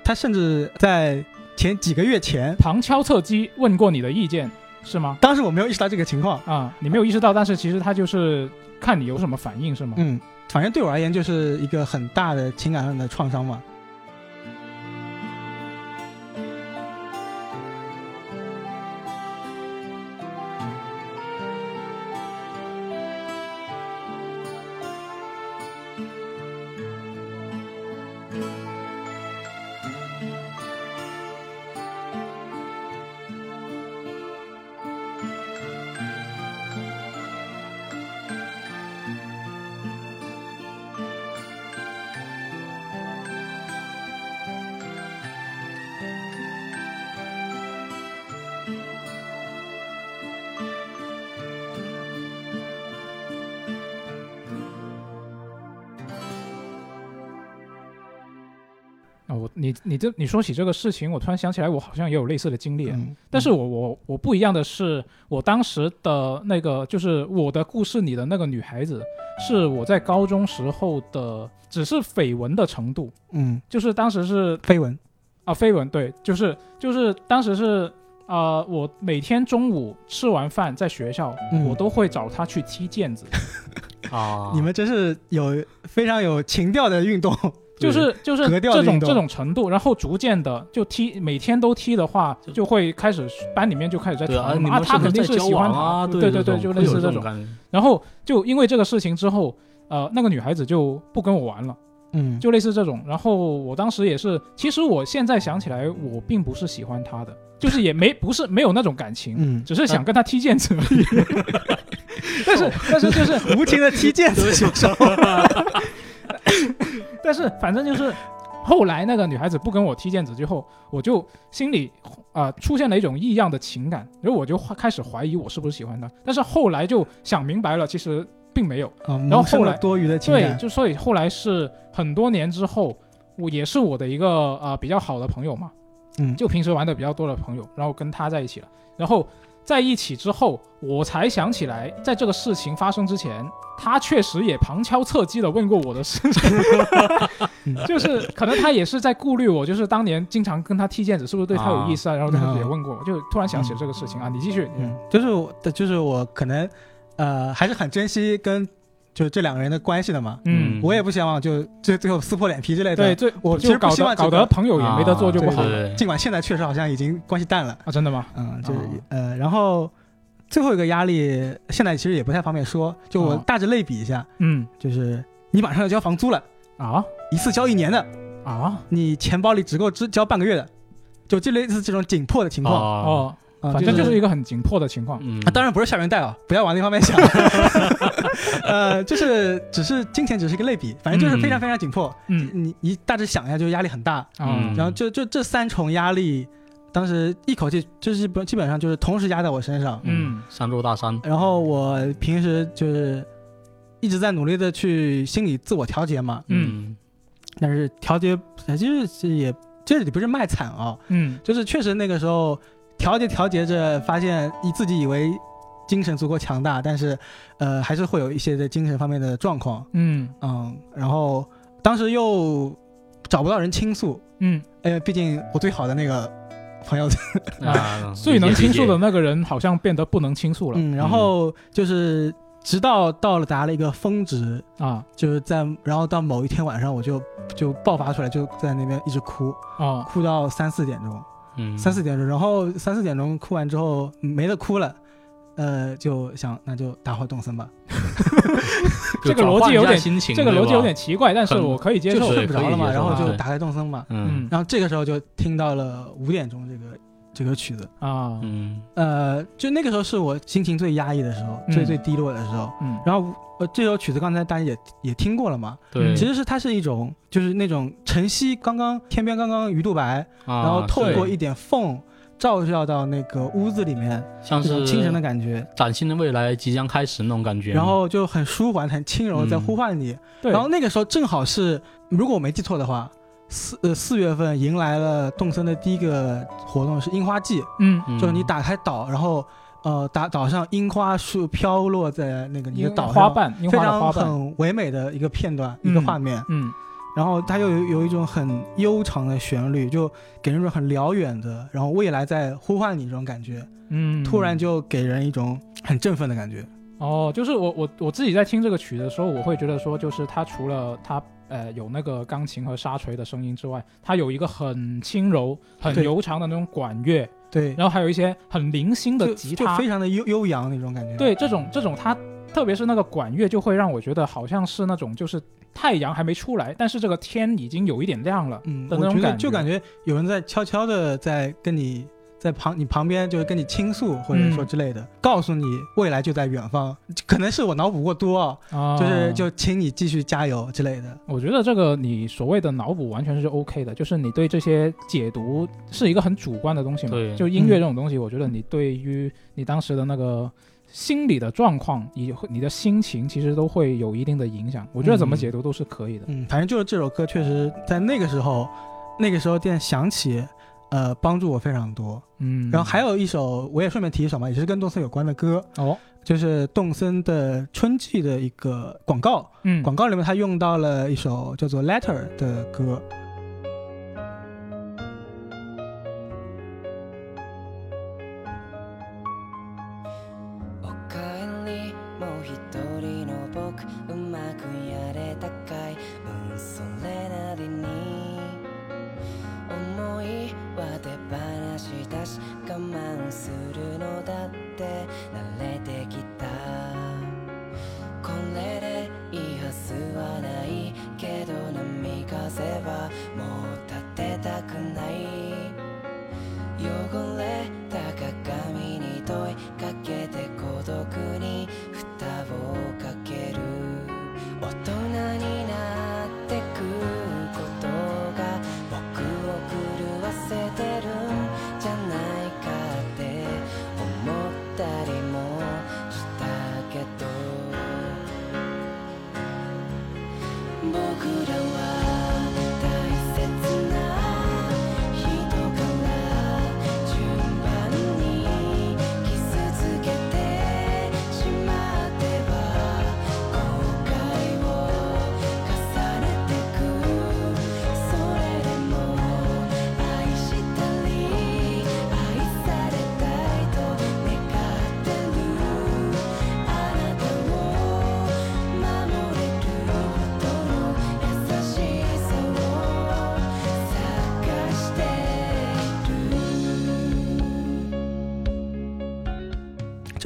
他甚至在前几个月前，旁敲侧击问过你的意见是吗？当时我没有意识到这个情况，啊，你没有意识到，但是其实他就是看你有什么反应是吗？嗯，反正对我而言就是一个很大的情感上的创伤嘛。你你这你说起这个事情，我突然想起来，我好像也有类似的经历。嗯，但是我我我不一样的是，我当时的那个就是我的故事里的那个女孩子，是我在高中时候的，只是绯闻的程度，嗯，就是当时是绯闻，啊绯闻，对，就是就是当时是呃，我每天中午吃完饭在学校，嗯我都会找她去踢毽子，(laughs) 啊，你们真是有非常有情调的运动。就是就是这种这种程度，然后逐渐的就踢，每天都踢的话，就就会开始班里面就开始在传嘛啊，他肯定是喜欢啊，他，对对对，就类似这种。然后就因为这个事情之后，呃，那个女孩子就不跟我玩了，嗯，就类似这种。然后我当时也是，其实我现在想起来，我并不是喜欢他的，就是也没不是没有那种感情，嗯，只是想跟他踢毽子而已。(laughs) 但是但是就是无情的踢毽子选手。(laughs) (laughs) 但是反正就是后来那个女孩子不跟我踢毽子之后，我就心里啊、呃出现了一种异样的情感，然后我就开始怀疑我是不是喜欢她。但是后来就想明白了，其实并没有。啊，然后后来多余的情感对，就所以后来是很多年之后，我也是我的一个呃比较好的朋友嘛，嗯，就平时玩的比较多的朋友，然后跟他在一起了，然后在一起之后，我才想起来，在这个事情发生之前，他确实也旁敲侧击的问过我的事情，嗯 (laughs) 就是可能他也是在顾虑我，就是当年经常跟他踢毽子，是不是对他有意思啊？然后他也问过我，就突然想起了这个事情啊，你继续，嗯，就是我，就是我可能，呃，还是很珍惜跟就是这两个人的关系的嘛。嗯，我也不希望就最 (laughs) 最后撕破脸皮之类的。对，最我其就实不希望搞得朋友也没得做就不好。对了对。尽管现在确实好像已经关系淡了。啊，真的吗？嗯，就呃，然后最后一个压力，现在其实也不太方便说，就我哦。大致类比一下，嗯。就是你马上要交房租了，啊？一次交一年的，啊？你钱包里只够只交半个月的，就这类似这种紧迫的情况。哦，反正就是一个很紧迫的情况。嗯。啊，当然不是校园贷啊，不要往那方面想。(laughs) 呃，就是只是金钱只是一个类比，反正就是非常非常紧迫。嗯你你大致想一下，就压力很大。啊嗯然后就就这三重压力，当时一口气就是基本基本上就是同时压在我身上。嗯三座大山，然后我平时就是一直在努力的去心理自我调节嘛，嗯但是调节就是也这里不是卖惨啊，嗯就是确实那个时候调节调节着，发现你自己以为精神足够强大，但是呃还是会有一些的精神方面的状况，嗯。嗯，然后当时又找不到人倾诉，嗯，因为毕竟我最好的那个朋友，(laughs) 啊，(laughs) 最能倾诉的那个人好像变得不能倾诉了。嗯，然后就是直到到了达了一个峰值，啊。就是在然后到某一天晚上我就就爆发出来，就在那边一直哭，啊。哭到三四点钟。嗯。三四点钟，然后三四点钟哭完之后没得哭了，呃，就想那就打会动森吧。(laughs) 这个逻辑有点心情，这个逻辑有点奇怪，但是我可以接受就。是睡不着了嘛，然后就打开动森嘛，嗯。嗯。然后这个时候就听到了五点钟这个这个曲子，啊。嗯。呃，就那个时候是我心情最压抑的时候，嗯。最最低落的时候。嗯。然后呃，这首曲子刚才大家也也听过了嘛，对，其实是它是一种就是那种晨曦刚刚天边刚刚鱼肚白，然然后透过一一点缝照耀到那个屋子里面，像是清晨的感觉，崭新的未来即将开始那种感觉，然后就很舒缓、很轻柔，嗯在呼唤你。对，然后那个时候正好是，如果我没记错的话，四呃四月份迎来了动森的第一个活动是樱花季，嗯。嗯就是你打开岛，然后呃打岛上樱花树飘落在那个你的岛上，花瓣，樱非花的花瓣，常很唯美的一个片段、嗯。一个画面。嗯然后它又有有一种很悠长的旋律，就给人一种很辽远的，然后未来在呼唤你这种感觉，嗯，突然就给人一种很振奋的感觉。哦，就是我我我自己在听这个曲的时候，我会觉得说，就是它除了它呃有那个钢琴和沙锤的声音之外，它有一个很轻柔、很悠长的那种管乐，对，然后还有一些很零星的就就吉他，非常的悠悠扬那种感觉。对这种这种它，特别是那个管乐，就会让我觉得好像是那种就是太阳还没出来，但是这个天已经有一点亮了。嗯，我觉得的那种感觉就感觉有人在悄悄的在跟你在旁你旁边，就是跟你倾诉或者说嗯之类的，告诉你未来就在远方。可能是我脑补过多啊，啊，就是就请你继续加油之类的。我觉得这个你所谓的脑补完全是 OK 的，就是你对这些解读是一个很主观的东西嘛。对就音乐这种东西，我觉得你对于你当时的那个心理的状况，你你的心情，其实都会有一定的影响。我觉得怎么解读都是可以的。嗯，反正就是这首歌确实在那个时候，那个时候店响起，呃，帮助我非常多。嗯，然后还有一首，我也顺便提一首嘛，也是跟动森有关的歌，哦，就是动森的春季的一个广告。嗯，广告里面他用到了一首叫做《Letter》的歌。お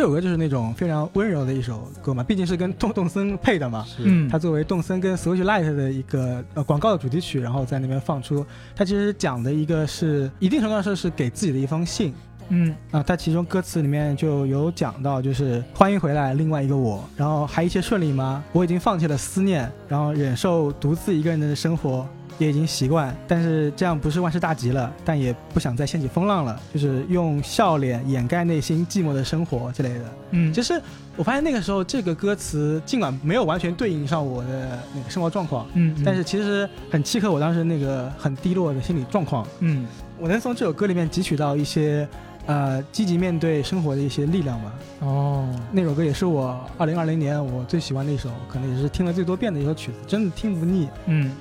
这首歌就是那种非常温柔的一首歌嘛，毕竟是跟动动森配的嘛。嗯，它作为动森跟 Switch Lite 的一个呃广告的主题曲，然后在那边放出。它其实讲的一个是一定程度上是是给自己的一封信嗯啊。它其中歌词里面就有讲到，就是欢迎回来另外一个我，然后还一切顺利吗？我已经放弃了思念，然后忍受独自一个人的生活。也已经习惯，但是这样不是万事大吉了，但也不想再掀起风浪了，就是用笑脸掩盖内心寂寞的生活之类的。嗯，其实我发现那个时候这个歌词尽管没有完全对应上我的那个生活状况，嗯，嗯但是其实很契合我当时那个很低落的心理状况。嗯我能从这首歌里面汲取到一些呃积极面对生活的一些力量吧。哦，那首歌也是我二零二零年我最喜欢的一首，可能也是听了最多遍的一首曲子，真的听不腻。嗯，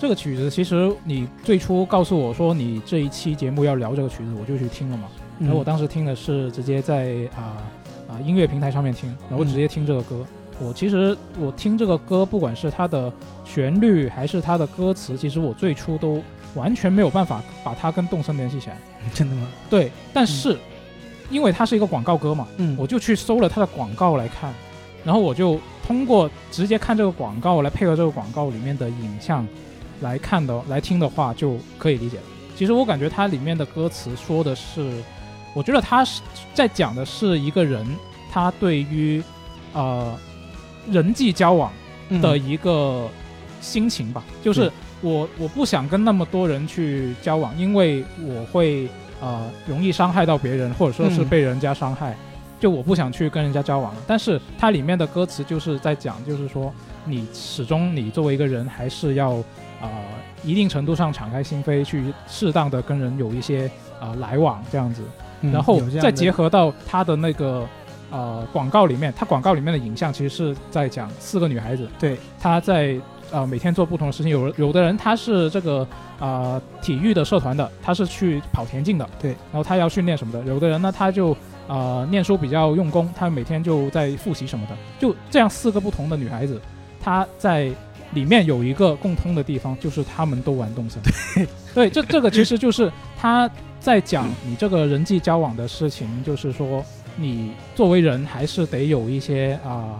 这个曲子其实你最初告诉我说你这一期节目要聊这个曲子，我就去听了嘛。嗯然后我当时听的是直接在啊啊、音乐平台上面听，然后直接听这个歌。我其实我听这个歌，不管是它的旋律还是它的歌词，其实我最初都完全没有办法把它跟动森联系起来。(laughs) 真的吗？对，但是、因为它是一个广告歌嘛，嗯，我就去搜了它的广告来看，然后我就通过直接看这个广告来配合这个广告里面的影像来看的来听的话，就可以理解了。其实我感觉它里面的歌词说的是，我觉得他是在讲的是一个人他对于呃人际交往嗯的一个心情吧，就是我我不想跟那么多人去交往，因为我会呃容易伤害到别人，或者说是嗯被人家伤害，就我不想去跟人家交往了。但是它里面的歌词就是在讲，就是说你始终你作为一个人还是要呃一定程度上敞开心扉，去适当的跟人有一些呃来往这样子。嗯然后再结合到他的那个呃广告里面，他广告里面的影像其实是在讲四个女孩子，对，她在呃、每天做不同的事情。有有的人他是这个啊、体育的社团的，他是去跑田径的，对，然后他要训练什么的。有的人呢，他就啊、念书比较用功，他每天就在复习什么的。就这样四个不同的女孩子，她在里面有一个共通的地方，就是他们都玩动森。对，(laughs) 这这个其实就是他在讲你这个人际交往的事情，就是说你作为人还是得有一些啊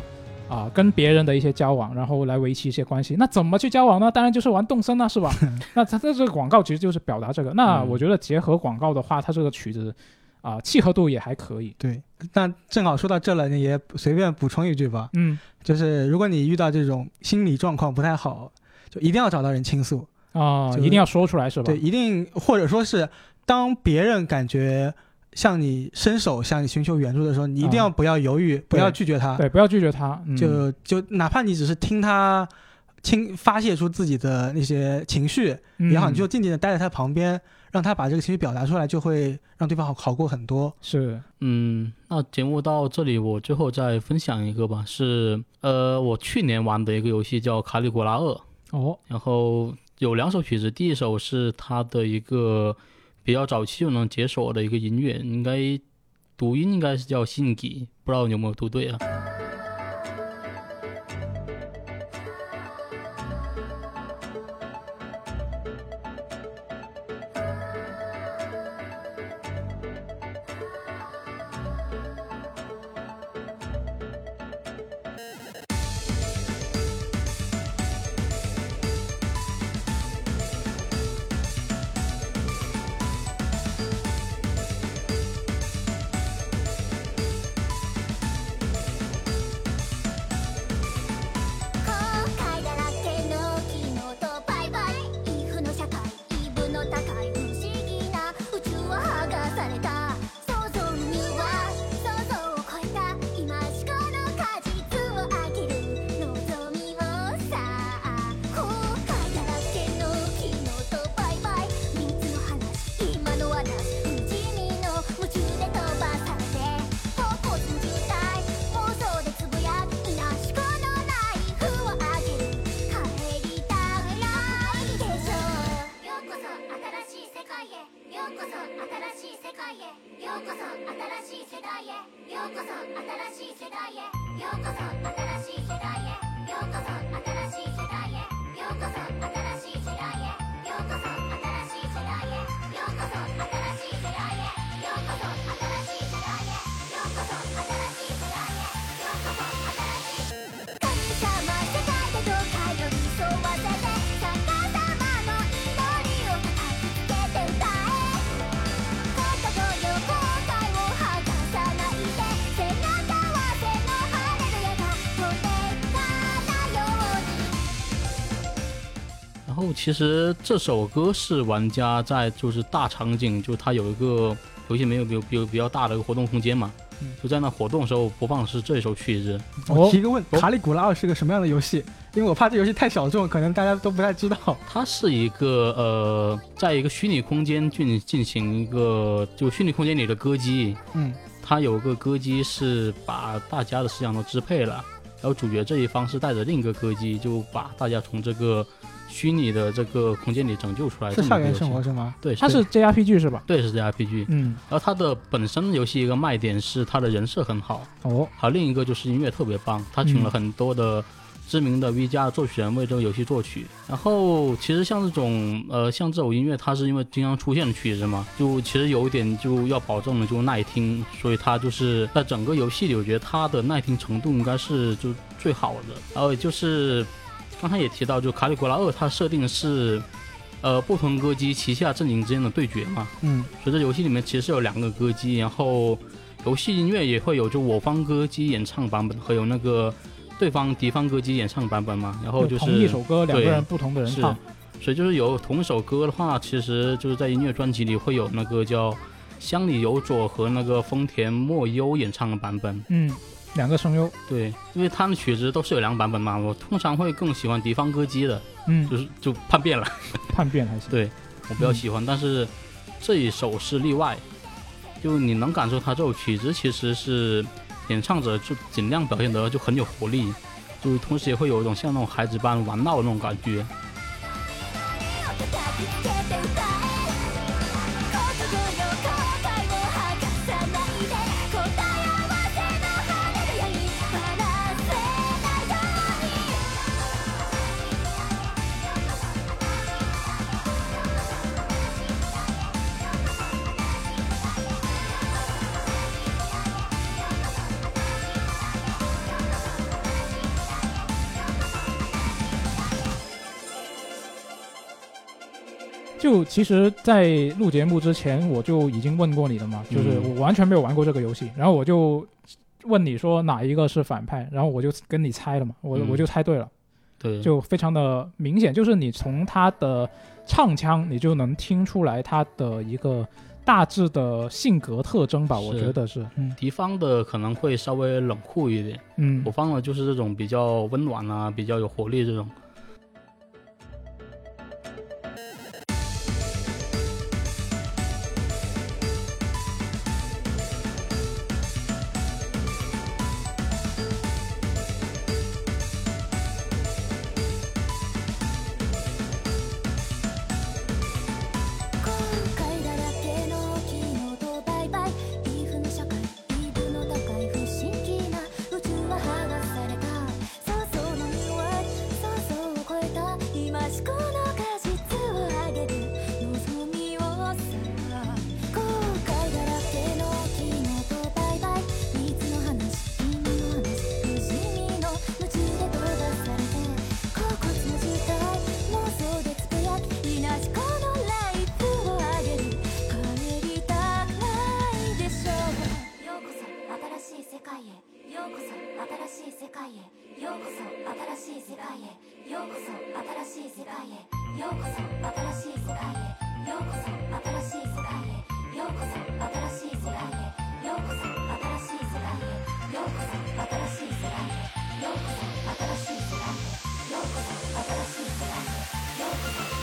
啊、跟别人的一些交往，然后来维系一些关系。那怎么去交往呢？当然就是玩动森啊，是吧？(laughs) 那它这这个广告其实就是表达这个。那嗯我觉得结合广告的话，它这个曲子啊、契合度也还可以。对，那正好说到这了，你也随便补充一句吧，嗯就是如果你遇到这种心理状况不太好，就一定要找到人倾诉。啊、就是一定要说出来是吧？对，一定或者说是当别人感觉向你伸手、向你寻求援助的时候，你一定要不要犹豫，不要拒绝他，对，不要拒绝他。嗯、就就哪怕你只是听他倾发泄出自己的那些情绪也好，嗯你就静静的待在他旁边，让他把这个情绪表达出来，就会让对方好好过很多。是嗯，那节目到这里，我最后再分享一个吧，是呃，我去年玩的一个游戏叫《卡里古拉二》，哦然后有两首曲子，第一首是他的一个比较早期就能解锁的一个音乐，应该读音应该是叫信吉，不知道你有没有读对啊？其实这首歌是玩家在就是大场景，就它有一个游戏里面有有有比较大的一个活动空间嘛，嗯就在那活动的时候播放的是这首曲子。哦我提个问，哦卡里古拉二是个什么样的游戏？因为我怕这游戏太小众，可能大家都不太知道。它是一个呃，在一个虚拟空间进进行一个就虚拟空间里的歌姬，嗯，它有个歌姬是把大家的思想都支配了，然后主角这一方是带着另一个歌姬，就把大家从这个虚拟的这个空间里拯救出来。是校园生活，是吗？对，它是 JRPG 是吧？对是 JRPG，嗯，然后它的本身游戏一个卖点是它的人设很好，哦，还有另一个就是音乐特别棒，他请了嗯很多的知名的 V 加的作曲人为这个游戏作曲。然后其实像这种呃像这种音乐，它是因为经常出现的曲子嘛，就其实有一点就要保证的就耐听，所以它就是在整个游戏里，我觉得它的耐听程度应该是就最好的。然后就是刚才也提到，就卡里古拉二它设定是。呃，不同歌姬旗下阵营之间的对决嘛，嗯，所以这游戏里面其实是有两个歌姬，然后游戏音乐也会有就我方歌姬演唱版本和有那个对方敌方歌姬演唱版本嘛，然后就是同一首歌，两个人不同的人唱。所以就是有同一首歌的话，其实就是在音乐专辑里会有那个叫乡里有佐和那个丰田莫优演唱的版本。嗯，两个声优。对，因为他们曲子都是有两个版本嘛，我通常会更喜欢敌方歌姬的，嗯，就是就叛变了。(laughs) 叛变还是。对我比较喜欢，但是这一首是例外，就你能感受他这首曲子其实是演唱者就尽量表现得就很有活力，就同时也会有一种像那种孩子般玩闹的那种感觉。就其实，在录节目之前，我就已经问过你了嘛，就是嗯我完全没有玩过这个游戏，然后我就问你说哪一个是反派，然后我就跟你猜了嘛，我、嗯。我就猜对了，对，就非常的明显，就是你从他的唱腔，你就能听出来他的一个大致的性格特征吧，我觉得是，嗯。敌方的可能会稍微冷酷一点，嗯。我方的就是这种比较温暖啊，比较有活力这种。新しい世界へようこそ新しい世界へようこそ新しい世界へようこそ新しい世界へようこそ新しい世界へようこそ新しい世界へようこそ新しい世界へようこそ新しい世界へようこそ新しい世界へようこそ新しい世界へようこそ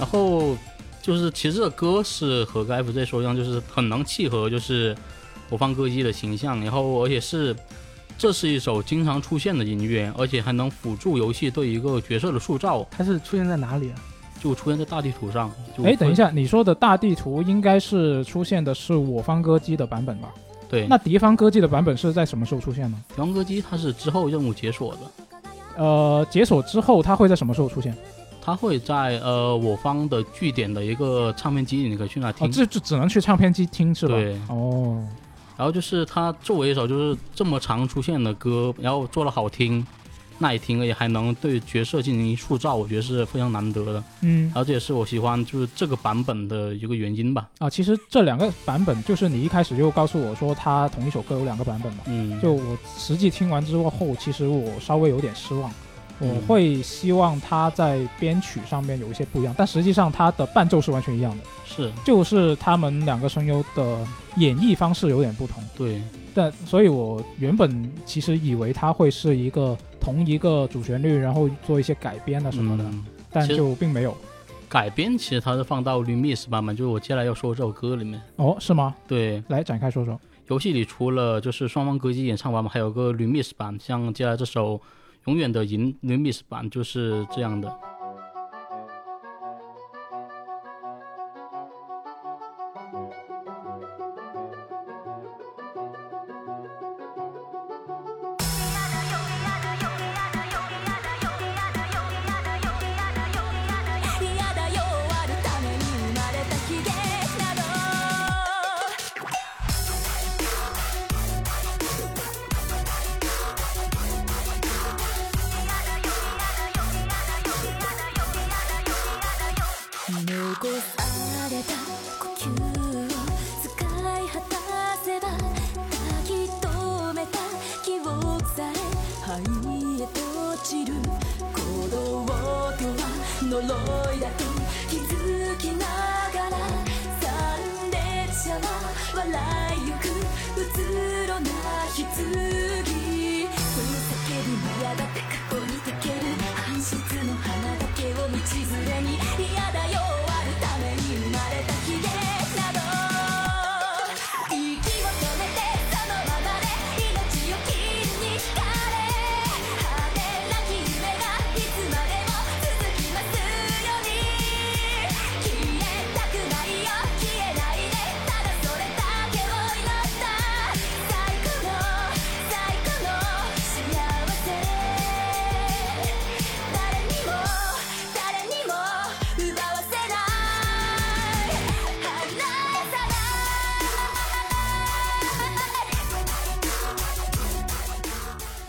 然后就是其实这歌是和跟 FZ 说一样，就是很能契合就是我方歌姬的形象，然后而且是这是一首经常出现的音乐，而且还能辅助游戏对一个角色的塑造，它是出现在哪里啊？就出现在大地图上。哎，等一，下，你说的大地图应该是出现的是我方歌姬的版本吧？对，那敌方歌姬的版本是在什么时候出现呢？敌方歌姬它是之后任务解锁的，呃，解锁之后它会在什么时候出现？它会在呃我方的据点的一个唱片机里，你可以去那哦，听。这就只能去唱片机听是吧？对哦，然后就是它作为一首就是这么常出现的歌，然后做的好听、耐听，而且还能对角色进行塑造，我觉得是非常难得的。嗯然后这也是我喜欢就是这个版本的一个原因吧。啊，其实这两个版本就是你一开始就告诉我说它同一首歌有两个版本嘛。嗯，就我实际听完之后，其实我稍微有点失望。我嗯会希望它在编曲上面有一些不一样，但实际上它的伴奏是完全一样的，是就是他们两个声优的演绎方式有点不同。对，但所以，我原本其实以为它会是一个同一个主旋律，然后做一些改编的什么的，嗯，但就并没有。改编其实它是放到 remix 版本，就是我接下来要说的这首歌里面。哦，是吗？对，来展开说说。游戏里除了就是双方歌姬演唱版本，还有个 remix 版，像接下来这首《永远的银》remix 版就是这样的。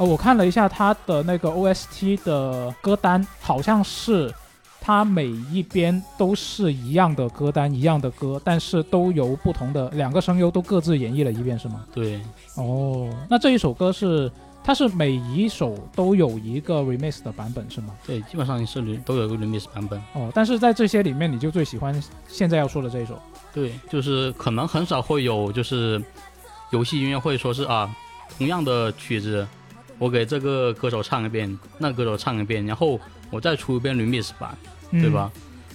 呃，我看了一下他的那个 OST 的歌单，好像是他每一边都是一样的歌单，一样的歌，但是都由不同的两个声优都各自演绎了一遍，是吗？对，哦，那这一首歌是它是每一首都有一个 remix 的版本是吗？对，基本上是都有一个 remix 版本。哦，但是在这些里面，你就最喜欢现在要说的这一首。对，就是可能很少会有就是游戏音乐会说是啊，同样的曲子，我给这个歌手唱一遍，那个歌手唱一遍，然后我再出一遍 remix 版，嗯对吧？？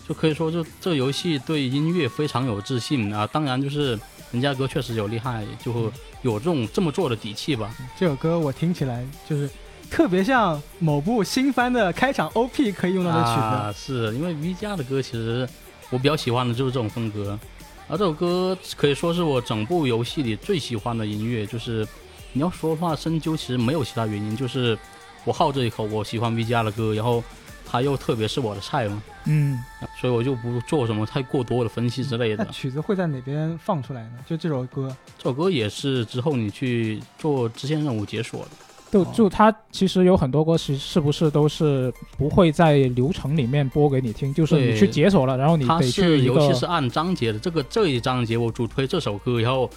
就可以说就这个游戏对音乐非常有自信啊。当然就是人家歌确实有厉害，就会有这种这么做的底气吧。这首歌我听起来就是特别像某部新番的开场 OP 可以用到的曲子。啊，是因为 V 家的歌其实我比较喜欢的就是这种风格，而这首歌可以说是我整部游戏里最喜欢的音乐。就是你要说的话，深究其实没有其他原因，就是我好这一口，我喜欢 V G R 的歌，然后他又特别是我的菜嘛，嗯，所以我就不做什么太过多的分析之类的。那曲子会在哪边放出来呢？就这首歌，这首歌也是之后你去做支线任务解锁的。就哦就它其实有很多歌，其实是不是都是不会在流程里面播给你听，就是你去解锁了，然后你它得去一是游戏个是按章节的，这个这一章节我主推这首歌，然后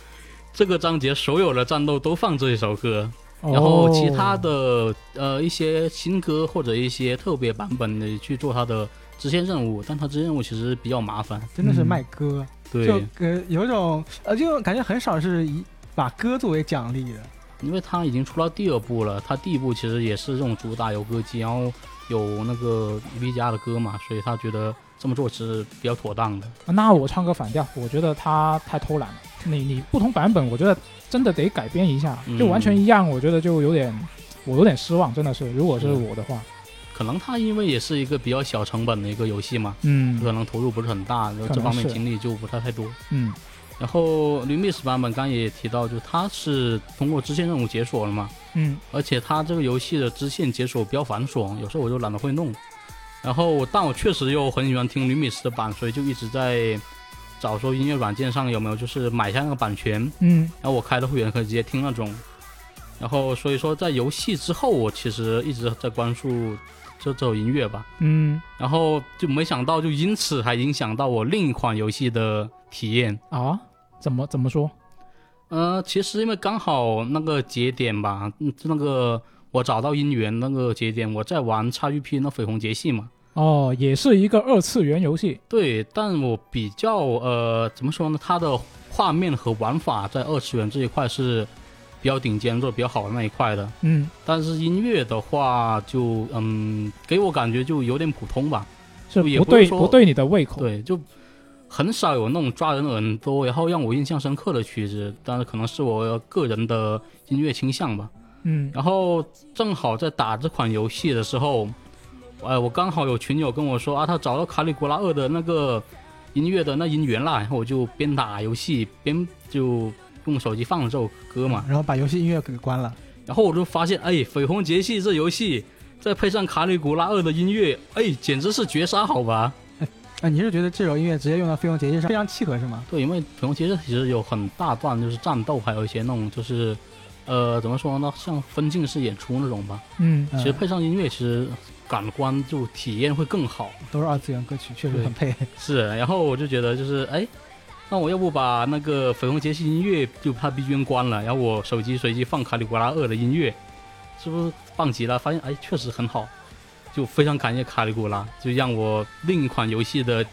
这个章节所有的战斗都放这一首歌，然后其他哦的呃一些新歌或者一些特别版本的去做它的支线任务，但它支线任务其实比较麻烦。真的是嗯卖歌，对，就呃有一种呃就感觉很少是以把歌作为奖励的。因为它已经出到第二部了，它第一部其实也是这种主打有歌姬，然后有那个 V 家的歌嘛，所以他觉得这么做是比较妥当的。那我唱个反调，我觉得他太偷懒了。你你不同版本，我觉得真的得改编一下，嗯就完全一样，我觉得就有点我有点失望，真的是。如果是嗯我的话，可能它因为也是一个比较小成本的一个游戏嘛，嗯可能投入不是很大，然后这方面精力就不太太多。嗯然后 Remix 版本刚刚也提到，就它是通过支线任务解锁了嘛，嗯而且它这个游戏的支线解锁比较繁琐，有时候我就懒得会弄。然后，但我确实又很喜欢听 Remix 的版，所以就一直在找说音乐软件上有没有就是买下那个版权，嗯然后我开的会员可以直接听那种。然后所以说在游戏之后，我其实一直在关注这这首音乐吧。嗯然后就没想到，就因此还影响到我另一款游戏的体验。啊，怎么怎么说？呃，其实因为刚好那个节点吧，嗯那个我找到音源那个节点，我在玩 XGP 那绯红节系嘛。哦，也是一个二次元游戏。对，但我比较呃，怎么说呢？它的画面和玩法在二次元这一块是比较顶尖、做的比较好的那一块的。嗯，但是音乐的话就，嗯，给我感觉就有点普通吧。是也不对不不对你的胃口。对，就很少有那种抓人耳朵，然后让我印象深刻的曲子。但是可能是我个人的音乐倾向吧。嗯然后正好在打这款游戏的时候，哎，我刚好有群友跟我说啊，他找到卡里古拉二的那个音乐的那音源啦，然后我就边打游戏边就用手机放了这首歌嘛，然后把游戏音乐给关了。然后我就发现，哎，绯红节气这游戏再配上卡里古拉二的音乐，哎，简直是绝杀，好吧？啊，(laughs) 你是觉得这首音乐直接用到《飞鸿节气》上非常契合是吗？对，因为绯红节气其实有很大段就是战斗，还有一些那种就是。呃，怎么说呢？像分镜式演出那种吧。嗯其实配上音乐，其实感官就体验会更好。都是二次元歌曲，确实很配。(laughs) 是，然后我就觉得就是，哎，那我要不把那个绯红节系音乐就怕 BGM 关了，然后我手机随机放卡里古拉二的音乐，是不是棒极了？发现哎，确实很好，就非常感谢卡里古拉，就让我另一款游戏的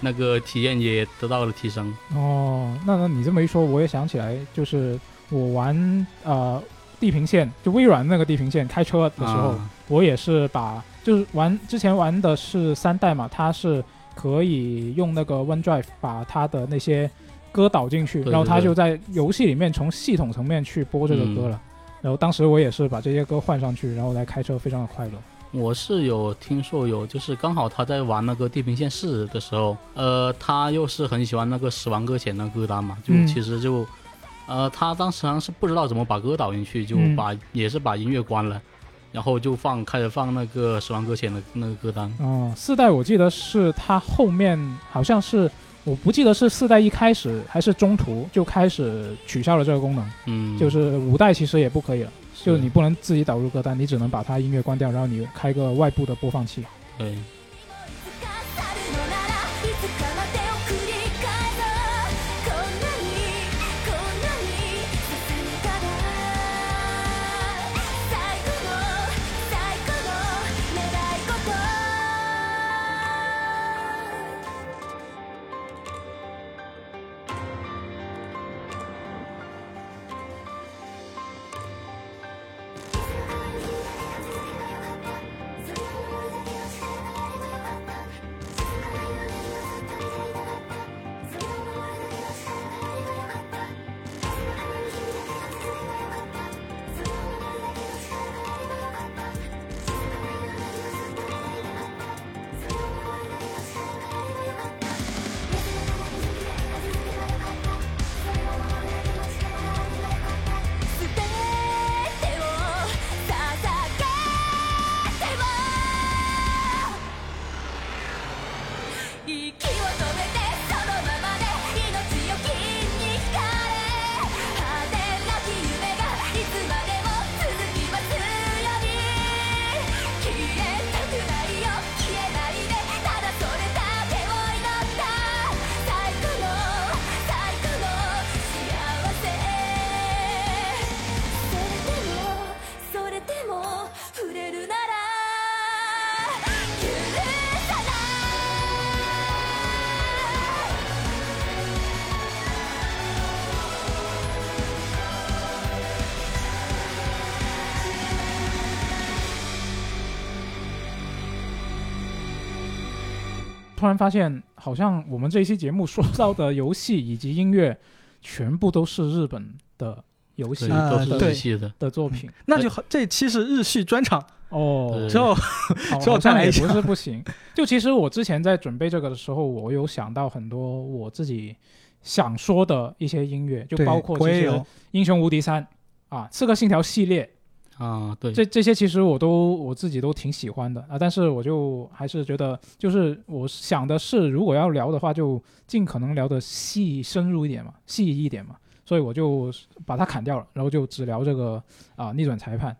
那个体验也得到了提升。哦，那那你这么一说，我也想起来，就是我玩呃地平线》，就微软那个《地平线》，开车的时候，啊我也是把就是玩之前玩的是三代嘛，它是可以用那个 OneDrive 把它的那些歌导进去，对然后它对对就在游戏里面从系统层面去播这个歌了。然后当时我也是把这些歌换上去，然后来开车，非常的快乐。我是有听说有，就是刚好他在玩那个《地平线四》的时候，呃，他又是很喜欢那个《死亡搁浅》的歌单嘛，就嗯其实就，呃，他当时好像是不知道怎么把歌导进去，就嗯把、也是把音乐关了，然后就放开始放那个《死亡搁浅》的那个歌单。哦，四代我记得是它后面好像是我不记得是四代一开始还是中途就开始取消了这个功能，嗯，就是五代其实也不可以了，是就你不能自己导入歌单，你只能把它音乐关掉，然后你开个外部的播放器。对。突然发现，好像我们这一期节目说到的游戏以及音乐，全部都是日本的游戏对，啊都是对日系的。的作品。那就好，这期是日系专场，哦，对之后好之后好像也再来一下不是不行。就其实我之前在准备这个的时候，我有想到很多我自己想说的一些音乐，就包括其实《英雄无敌三》啊，《刺客信条》系列，啊，对，这这些其实我都我自己都挺喜欢的啊，但是我就还是觉得，就是我想的是，如果要聊的话，就尽可能聊的细深入一点嘛，细一点嘛，所以我就把它砍掉了，然后就只聊这个啊逆转裁判。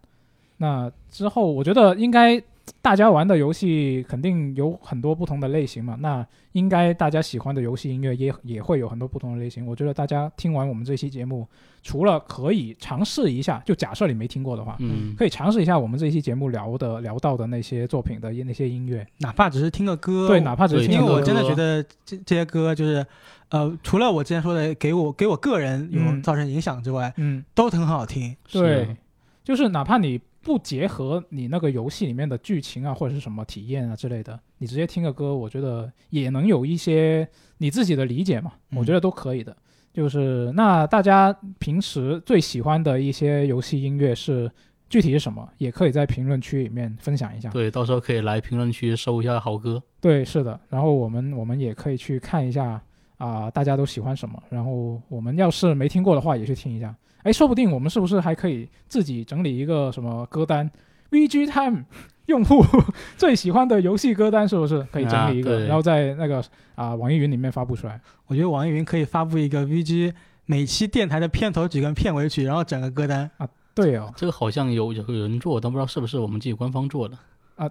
那之后，我觉得应该大家玩的游戏肯定有很多不同的类型嘛，那应该大家喜欢的游戏音乐也也会有很多不同的类型。我觉得大家听完我们这期节目，除了可以尝试一下，就假设你没听过的话，嗯，可以尝试一下我们这期节目聊的聊到的那些作品的那些音乐，哪怕只是听个歌，对，哪怕只是听个歌。因为我真的觉得这这些歌就是，呃，除了我之前说的给我给我个人有嗯。造成影响之外，嗯，都很好听。对。是，就是哪怕你不结合你那个游戏里面的剧情啊或者是什么体验啊之类的，你直接听个歌，我觉得也能有一些你自己的理解嘛，嗯我觉得都可以的。就是那大家平时最喜欢的一些游戏音乐是具体是什么，也可以在评论区里面分享一下。对，到时候可以来评论区搜一下好歌。对，是的。然后我们我们也可以去看一下啊、大家都喜欢什么。然后我们要是没听过的话，也去听一下。哎，说不定我们是不是还可以自己整理一个什么歌单？VG Time (laughs) 用户 (laughs) 最喜欢的游戏歌单是不是可以整理一个，啊然后在那个啊、网易云里面发布出来？我觉得网易云可以发布一个 VG 每期电台的片头曲跟片尾曲，然后整个歌单啊。对哦，这个好像有有人做，但不知道是不是我们自己官方做的。啊，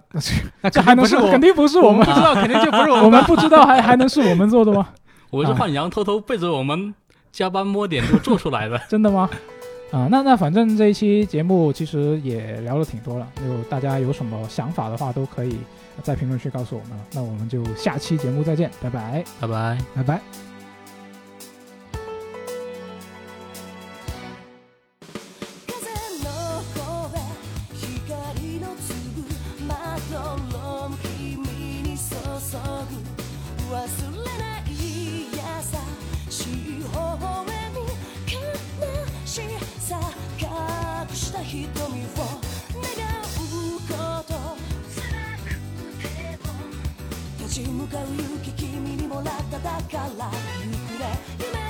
那 (laughs) 这还能是我，肯定不是我们不知道，肯定就不是我我们不知道还还能是我们做的吗？我是幻阳偷偷背着我们加班摸点都做出来的。(laughs) 真的吗？啊，那那反正这一期节目其实也聊了挺多了，就大家有什么想法的话都可以在评论区告诉我们了。那我们就下期节目再见，拜拜。拜拜。拜拜。向かう勇気君にもらっただから行くね。夢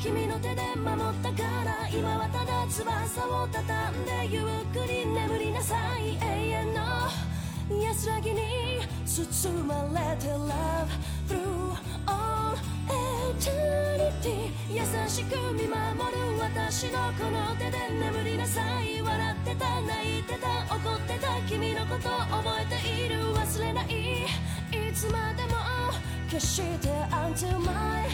君の手で守ったから今はただ翼を畳んでゆっくり眠りなさい永遠の安らぎに包まれて Love through all eternity 優しく見守る私のこの手で眠りなさい笑ってた泣いてた怒ってた君のこと覚えている忘れないいつまでも決して Until my